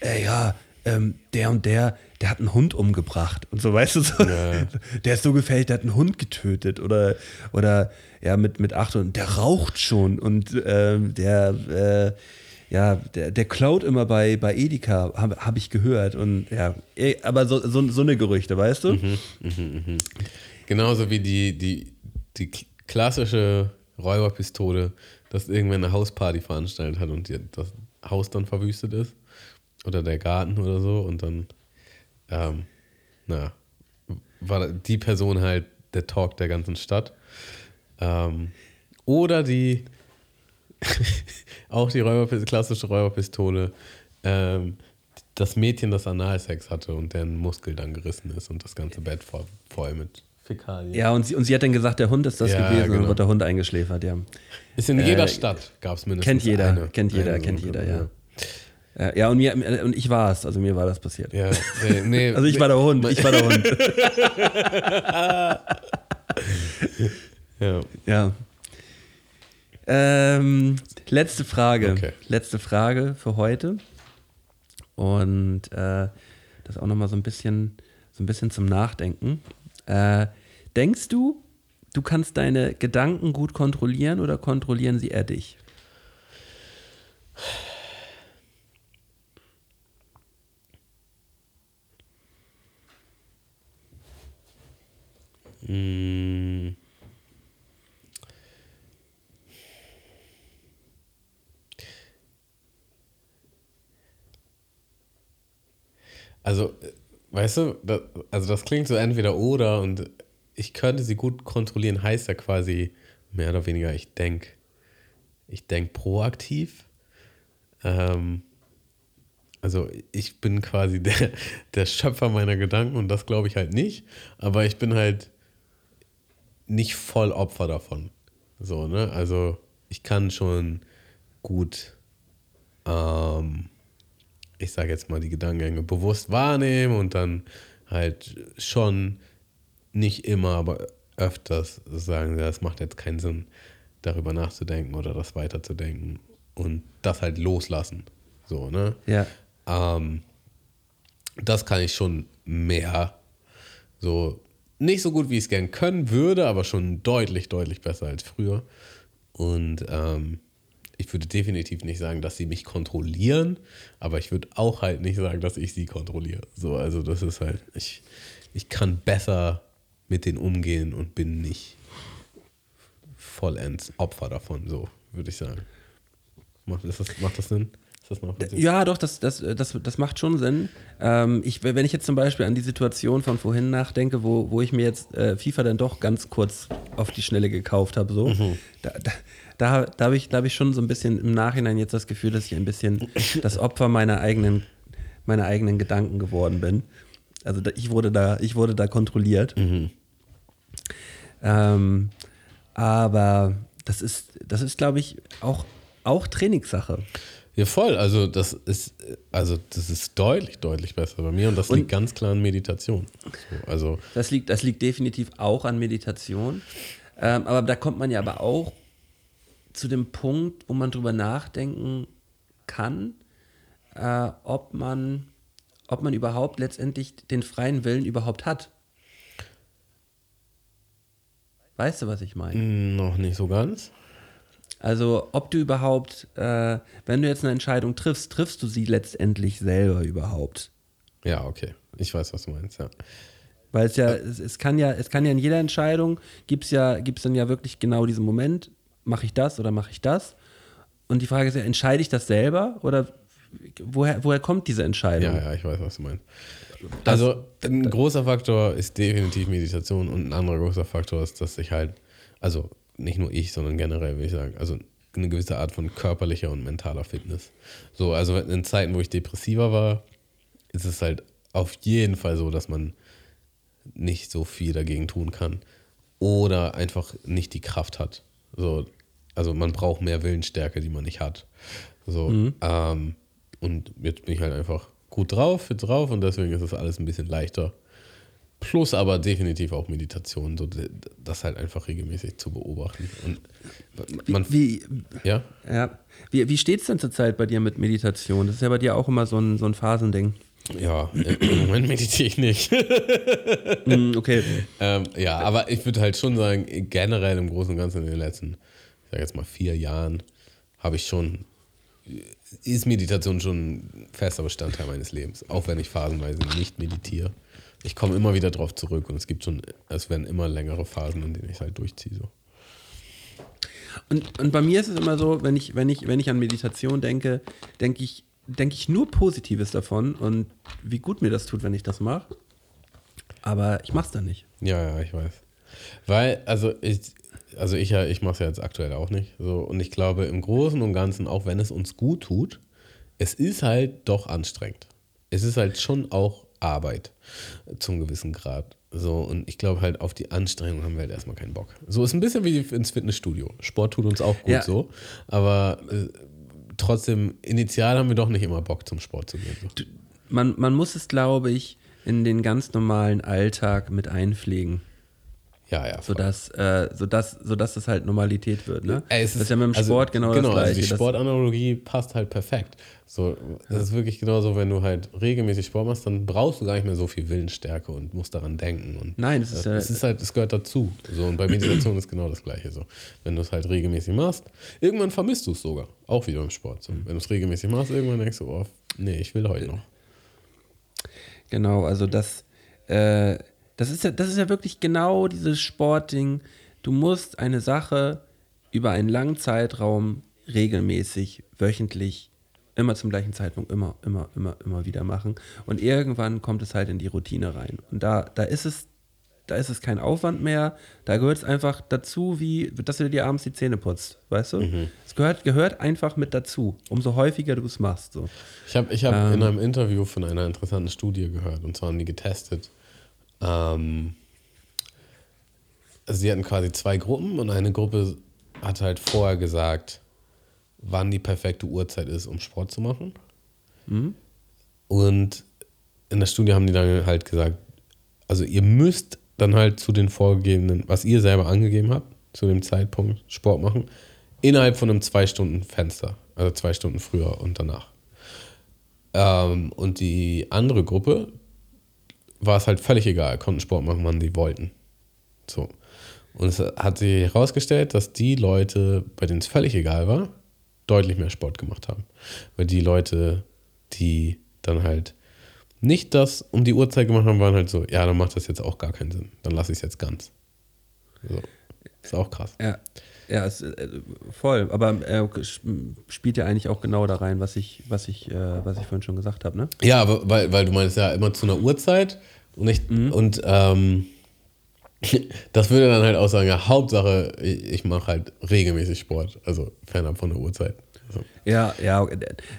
ey, ja, ähm, der und der, der hat einen Hund umgebracht und so, weißt du, so,
Ja.
der ist so gefällt, der hat einen Hund getötet oder, oder ja, mit, mit acht und der raucht schon und ähm, der, äh, ja, der, der klaut immer bei, bei Edeka, habe hab ich gehört und ja, aber so, so, so eine Gerüchte, weißt du?
Genauso wie die, die, die klassische Räuberpistole, dass irgendwer eine Hausparty veranstaltet hat und das Haus dann verwüstet ist. Oder der Garten oder so. Und dann, ähm, na, war die Person halt der Talk der ganzen Stadt. Ähm, oder die, auch die Räuberpistole, klassische Räuberpistole, ähm, das Mädchen, das Analsex hatte und deren Muskel dann gerissen ist und das ganze Bett voll, voll mit Fäkalien.
Ja, und sie, und sie hat dann gesagt, der Hund ist das
Ja,
gewesen und
genau.
dann wird der Hund eingeschläfert, ja.
Ist in jeder Stadt gab es mindestens
Kennt jeder,
eine.
kennt jeder,
eine
kennt jeder, ja. Äh, Ja, und, mir, und ich war es, also mir war das passiert.
Ja, nee, nee,
Also ich war der Hund, ich war der Hund.
ja.
Ja. Ähm, letzte Frage.
Okay.
Letzte Frage für heute. Und äh, das auch nochmal so ein bisschen, so ein bisschen zum Nachdenken. Äh, denkst du, du kannst deine Gedanken gut kontrollieren oder kontrollieren sie eher dich?
Mm. Also, äh, weißt du, das, also das klingt so entweder oder und ich könnte sie gut kontrollieren, heißt ja quasi mehr oder weniger, ich denke, ich denke proaktiv. Ähm, also ich bin quasi der, der Schöpfer meiner Gedanken und das glaube ich halt nicht, aber ich bin halt nicht voll Opfer davon. So, ne? Also ich kann schon gut, ähm, ich sage jetzt mal, die Gedankengänge bewusst wahrnehmen und dann halt schon nicht immer, aber öfters sagen, ja, es macht jetzt keinen Sinn, darüber nachzudenken oder das weiterzudenken und das halt loslassen. So, ne?
Ja.
Ähm, das kann ich schon mehr. So, nicht so gut, wie ich es gern können würde, aber schon deutlich, deutlich besser als früher. Und ähm, ich würde definitiv nicht sagen, dass sie mich kontrollieren, aber ich würde auch halt nicht sagen, dass ich sie kontrolliere. So, also das ist halt, ich, ich kann besser mit denen umgehen und bin nicht vollends Opfer davon, so würde ich sagen. Macht, das, macht das Sinn? Ist das?
Ja, doch, das, das, das, das macht schon Sinn. Ähm, ich, wenn ich jetzt zum Beispiel an die Situation von vorhin nachdenke, wo, wo ich mir jetzt äh, FIFA dann doch ganz kurz auf die Schnelle gekauft habe, so, da, da, da, da habe ich, hab ich schon so ein bisschen im Nachhinein jetzt das Gefühl, dass ich ein bisschen das Opfer meiner eigenen, meiner eigenen Gedanken geworden bin. Also da, ich, wurde da, ich wurde da kontrolliert. Ähm, aber das ist, das ist glaube ich, auch, auch Trainingssache.
Ja, voll. Also das ist, also das ist deutlich, deutlich besser bei mir und das
Und-
liegt ganz klar an Meditation. So, also
Das liegt, das liegt definitiv auch an Meditation. Ähm, aber da kommt man ja aber auch zu dem Punkt, wo man drüber nachdenken kann, äh, ob, man, ob man überhaupt letztendlich den freien Willen überhaupt hat. Weißt du, was ich meine?
noch nicht so ganz.
Also, ob du überhaupt, äh, wenn du jetzt eine Entscheidung triffst, triffst du sie letztendlich selber überhaupt?
Ja, okay. Ich weiß, was du meinst, ja.
Weil es ja, es, es kann ja, es kann ja in jeder Entscheidung, gibt es ja, gibt's dann ja wirklich genau diesen Moment, mache ich das oder mache ich das? Und die Frage ist ja, entscheide ich das selber oder woher, woher kommt diese Entscheidung?
Ja, ja, ich weiß, was du meinst. Also ein großer Faktor ist definitiv Meditation und ein anderer großer Faktor ist, dass ich halt, also nicht nur ich, sondern generell, würde ich sagen, also eine gewisse Art von körperlicher und mentaler Fitness. So, also in Zeiten, wo ich depressiver war, ist es halt auf jeden Fall so, dass man nicht so viel dagegen tun kann oder einfach nicht die Kraft hat. So, also man braucht mehr Willensstärke, die man nicht hat. So, ähm, und jetzt bin ich halt einfach gut drauf, fit drauf und deswegen ist es alles ein bisschen leichter. Plus aber definitiv auch Meditation, so das halt einfach regelmäßig zu beobachten. Und man,
Wie,
ja,
ja, wie, wie steht es denn zurzeit bei dir mit Meditation? Das ist ja bei dir auch immer so ein, so ein Phasending.
ja, im Moment meditiere ich nicht.
Hm, okay.
ähm, ja, aber ich würde halt schon sagen, generell im Großen und Ganzen in den letzten, ich sag jetzt mal vier Jahren, habe ich schon, ist Meditation schon ein fester Bestandteil meines Lebens, auch wenn ich phasenweise nicht meditiere. Ich komme immer wieder drauf zurück und es gibt schon, es werden immer längere Phasen, in denen ich es halt durchziehe. So.
Und, und bei mir ist es immer so, wenn ich, wenn ich, wenn ich an Meditation denke, denke ich, denke ich nur Positives davon und wie gut mir das tut, wenn ich das mache. Aber ich mache es dann nicht.
Ja, ja, ich weiß. Weil, also ich, also ich, ja, ich mache es ja jetzt aktuell auch nicht. So, und ich glaube, im Großen und Ganzen, auch wenn es uns gut tut, es ist halt doch anstrengend. Es ist halt schon auch Arbeit zum gewissen Grad. So, und ich glaube halt, auf die Anstrengung haben wir halt erstmal keinen Bock. So ist ein bisschen wie ins Fitnessstudio. Sport tut uns auch gut
Ja.
so, aber äh, trotzdem, initial haben wir doch nicht immer Bock zum Sport zu gehen. So.
Man, man muss es, glaube ich, in den ganz normalen Alltag mit einpflegen,
Ja, ja. voll.
sodass, äh, sodass, sodass das halt Normalität wird. Ne?
Ey, es
das ist ja mit dem
also-
Sport genau,
genau
das Gleiche.
Also die
Das-
Sportanalogie passt halt perfekt. So, das ist wirklich genauso, wenn du halt regelmäßig Sport machst, dann brauchst du gar nicht mehr so viel Willensstärke und musst daran denken. Und
Nein, das ist ja-
es ist halt, es gehört dazu. So, und bei Meditation ist genau das Gleiche. So, wenn du es halt regelmäßig machst, irgendwann vermisst du es sogar. Auch wieder im Sport. So. Wenn du es regelmäßig machst, irgendwann denkst du, oh, nee, ich will heute noch.
Genau, also das, äh, das, ist ja, das ist ja wirklich genau dieses Sportding. Du musst eine Sache über einen langen Zeitraum regelmäßig, wöchentlich, immer zum gleichen Zeitpunkt, immer, immer, immer, immer wieder machen. Und irgendwann kommt es halt in die Routine rein. Und da, da ist es, da ist es kein Aufwand mehr. Da gehört es einfach dazu, wie, dass du dir abends die Zähne putzt, weißt du? Es gehört, gehört einfach mit dazu. Umso häufiger du es machst. So.
Ich habe ich hab
Ähm.
in einem Interview von einer interessanten Studie gehört, und zwar haben die getestet. Ähm, also sie hatten quasi zwei Gruppen und eine Gruppe hat halt vorher gesagt, wann die perfekte Uhrzeit ist, um Sport zu machen. Und in der Studie haben die dann halt gesagt, also ihr müsst dann halt zu den vorgegebenen, was ihr selber angegeben habt, zu dem Zeitpunkt Sport machen, innerhalb von einem zwei Stunden Fenster, also zwei Stunden früher und danach. Ähm, und die andere Gruppe war es halt völlig egal, konnten Sport machen, wann sie wollten. So. Und es hat sich herausgestellt, dass die Leute, bei denen es völlig egal war, deutlich mehr Sport gemacht haben. Weil die Leute, die dann halt nicht das um die Uhrzeit gemacht haben, waren halt so, ja, dann macht das jetzt auch gar keinen Sinn. Dann lasse ich es jetzt ganz. So. Ist auch krass.
Ja, ja, es, äh, voll. Aber äh, sp- spielt ja eigentlich auch genau da rein, was ich, was ich, äh, was ich vorhin schon gesagt habe, ne?
Ja, weil, weil du meinst ja immer zu einer Uhrzeit und nicht, und ähm, das würde dann halt auch sagen, ja, Hauptsache, ich, ich mache halt regelmäßig Sport, also fernab von der Uhrzeit. Also,
Ja, ja,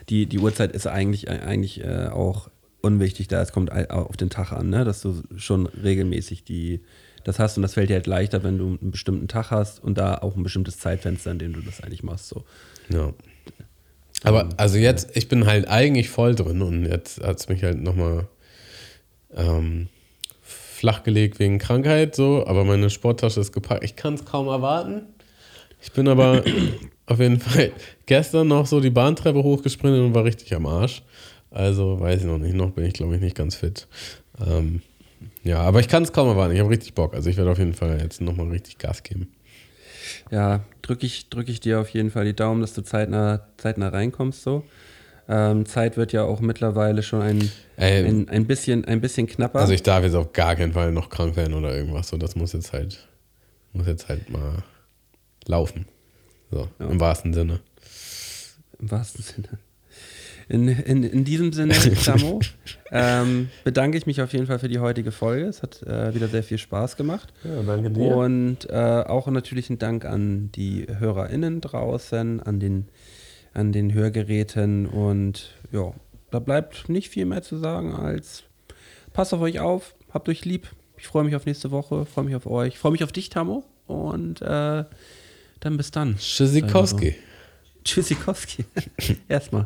die, die Uhrzeit ist eigentlich, eigentlich äh, auch unwichtig da. Es kommt auf den Tag an, ne? dass du schon regelmäßig die, das hast und das fällt dir halt leichter, wenn du einen bestimmten Tag hast und da auch ein bestimmtes Zeitfenster, in dem du das eigentlich machst. So.
ja. Aber also jetzt, ich bin halt eigentlich voll drin und jetzt hat es mich halt nochmal ähm, flachgelegt wegen Krankheit, so, aber meine Sporttasche ist gepackt. Ich kann es kaum erwarten. Ich bin aber auf jeden Fall gestern noch so die Bahntreppe hochgesprintet und war richtig am Arsch. Also weiß ich noch nicht. Noch bin ich, glaube ich, nicht ganz fit. Ähm, ja, aber ich kann es kaum erwarten. Ich habe richtig Bock. Also ich werde auf jeden Fall jetzt nochmal richtig Gas geben.
Ja, drücke ich, drück ich dir auf jeden Fall die Daumen, dass du zeitnah, zeitnah reinkommst. So. Ähm, Zeit wird ja auch mittlerweile schon ein,
Ey,
ein, ein, bisschen, ein bisschen knapper.
Also ich darf jetzt auf gar keinen Fall noch krank werden oder irgendwas. So, das muss jetzt halt, muss jetzt halt mal laufen. So,
Ja.
im wahrsten Sinne.
Im wahrsten Sinne. In, in, in diesem Sinne, Samo, ähm, bedanke ich mich auf jeden Fall für die heutige Folge. Es hat äh, wieder sehr viel Spaß gemacht.
Ja, danke
Und äh, auch natürlich ein Dank an die HörerInnen draußen, an den, an den Hörgeräten. Und ja, da bleibt nicht viel mehr zu sagen als passt auf euch auf, habt euch lieb. Ich freue mich auf nächste Woche, freue mich auf euch, freue mich auf dich, Tamo. Und äh, dann bis dann.
Tschüssikowski.
Tschüssikowski. Erstmal.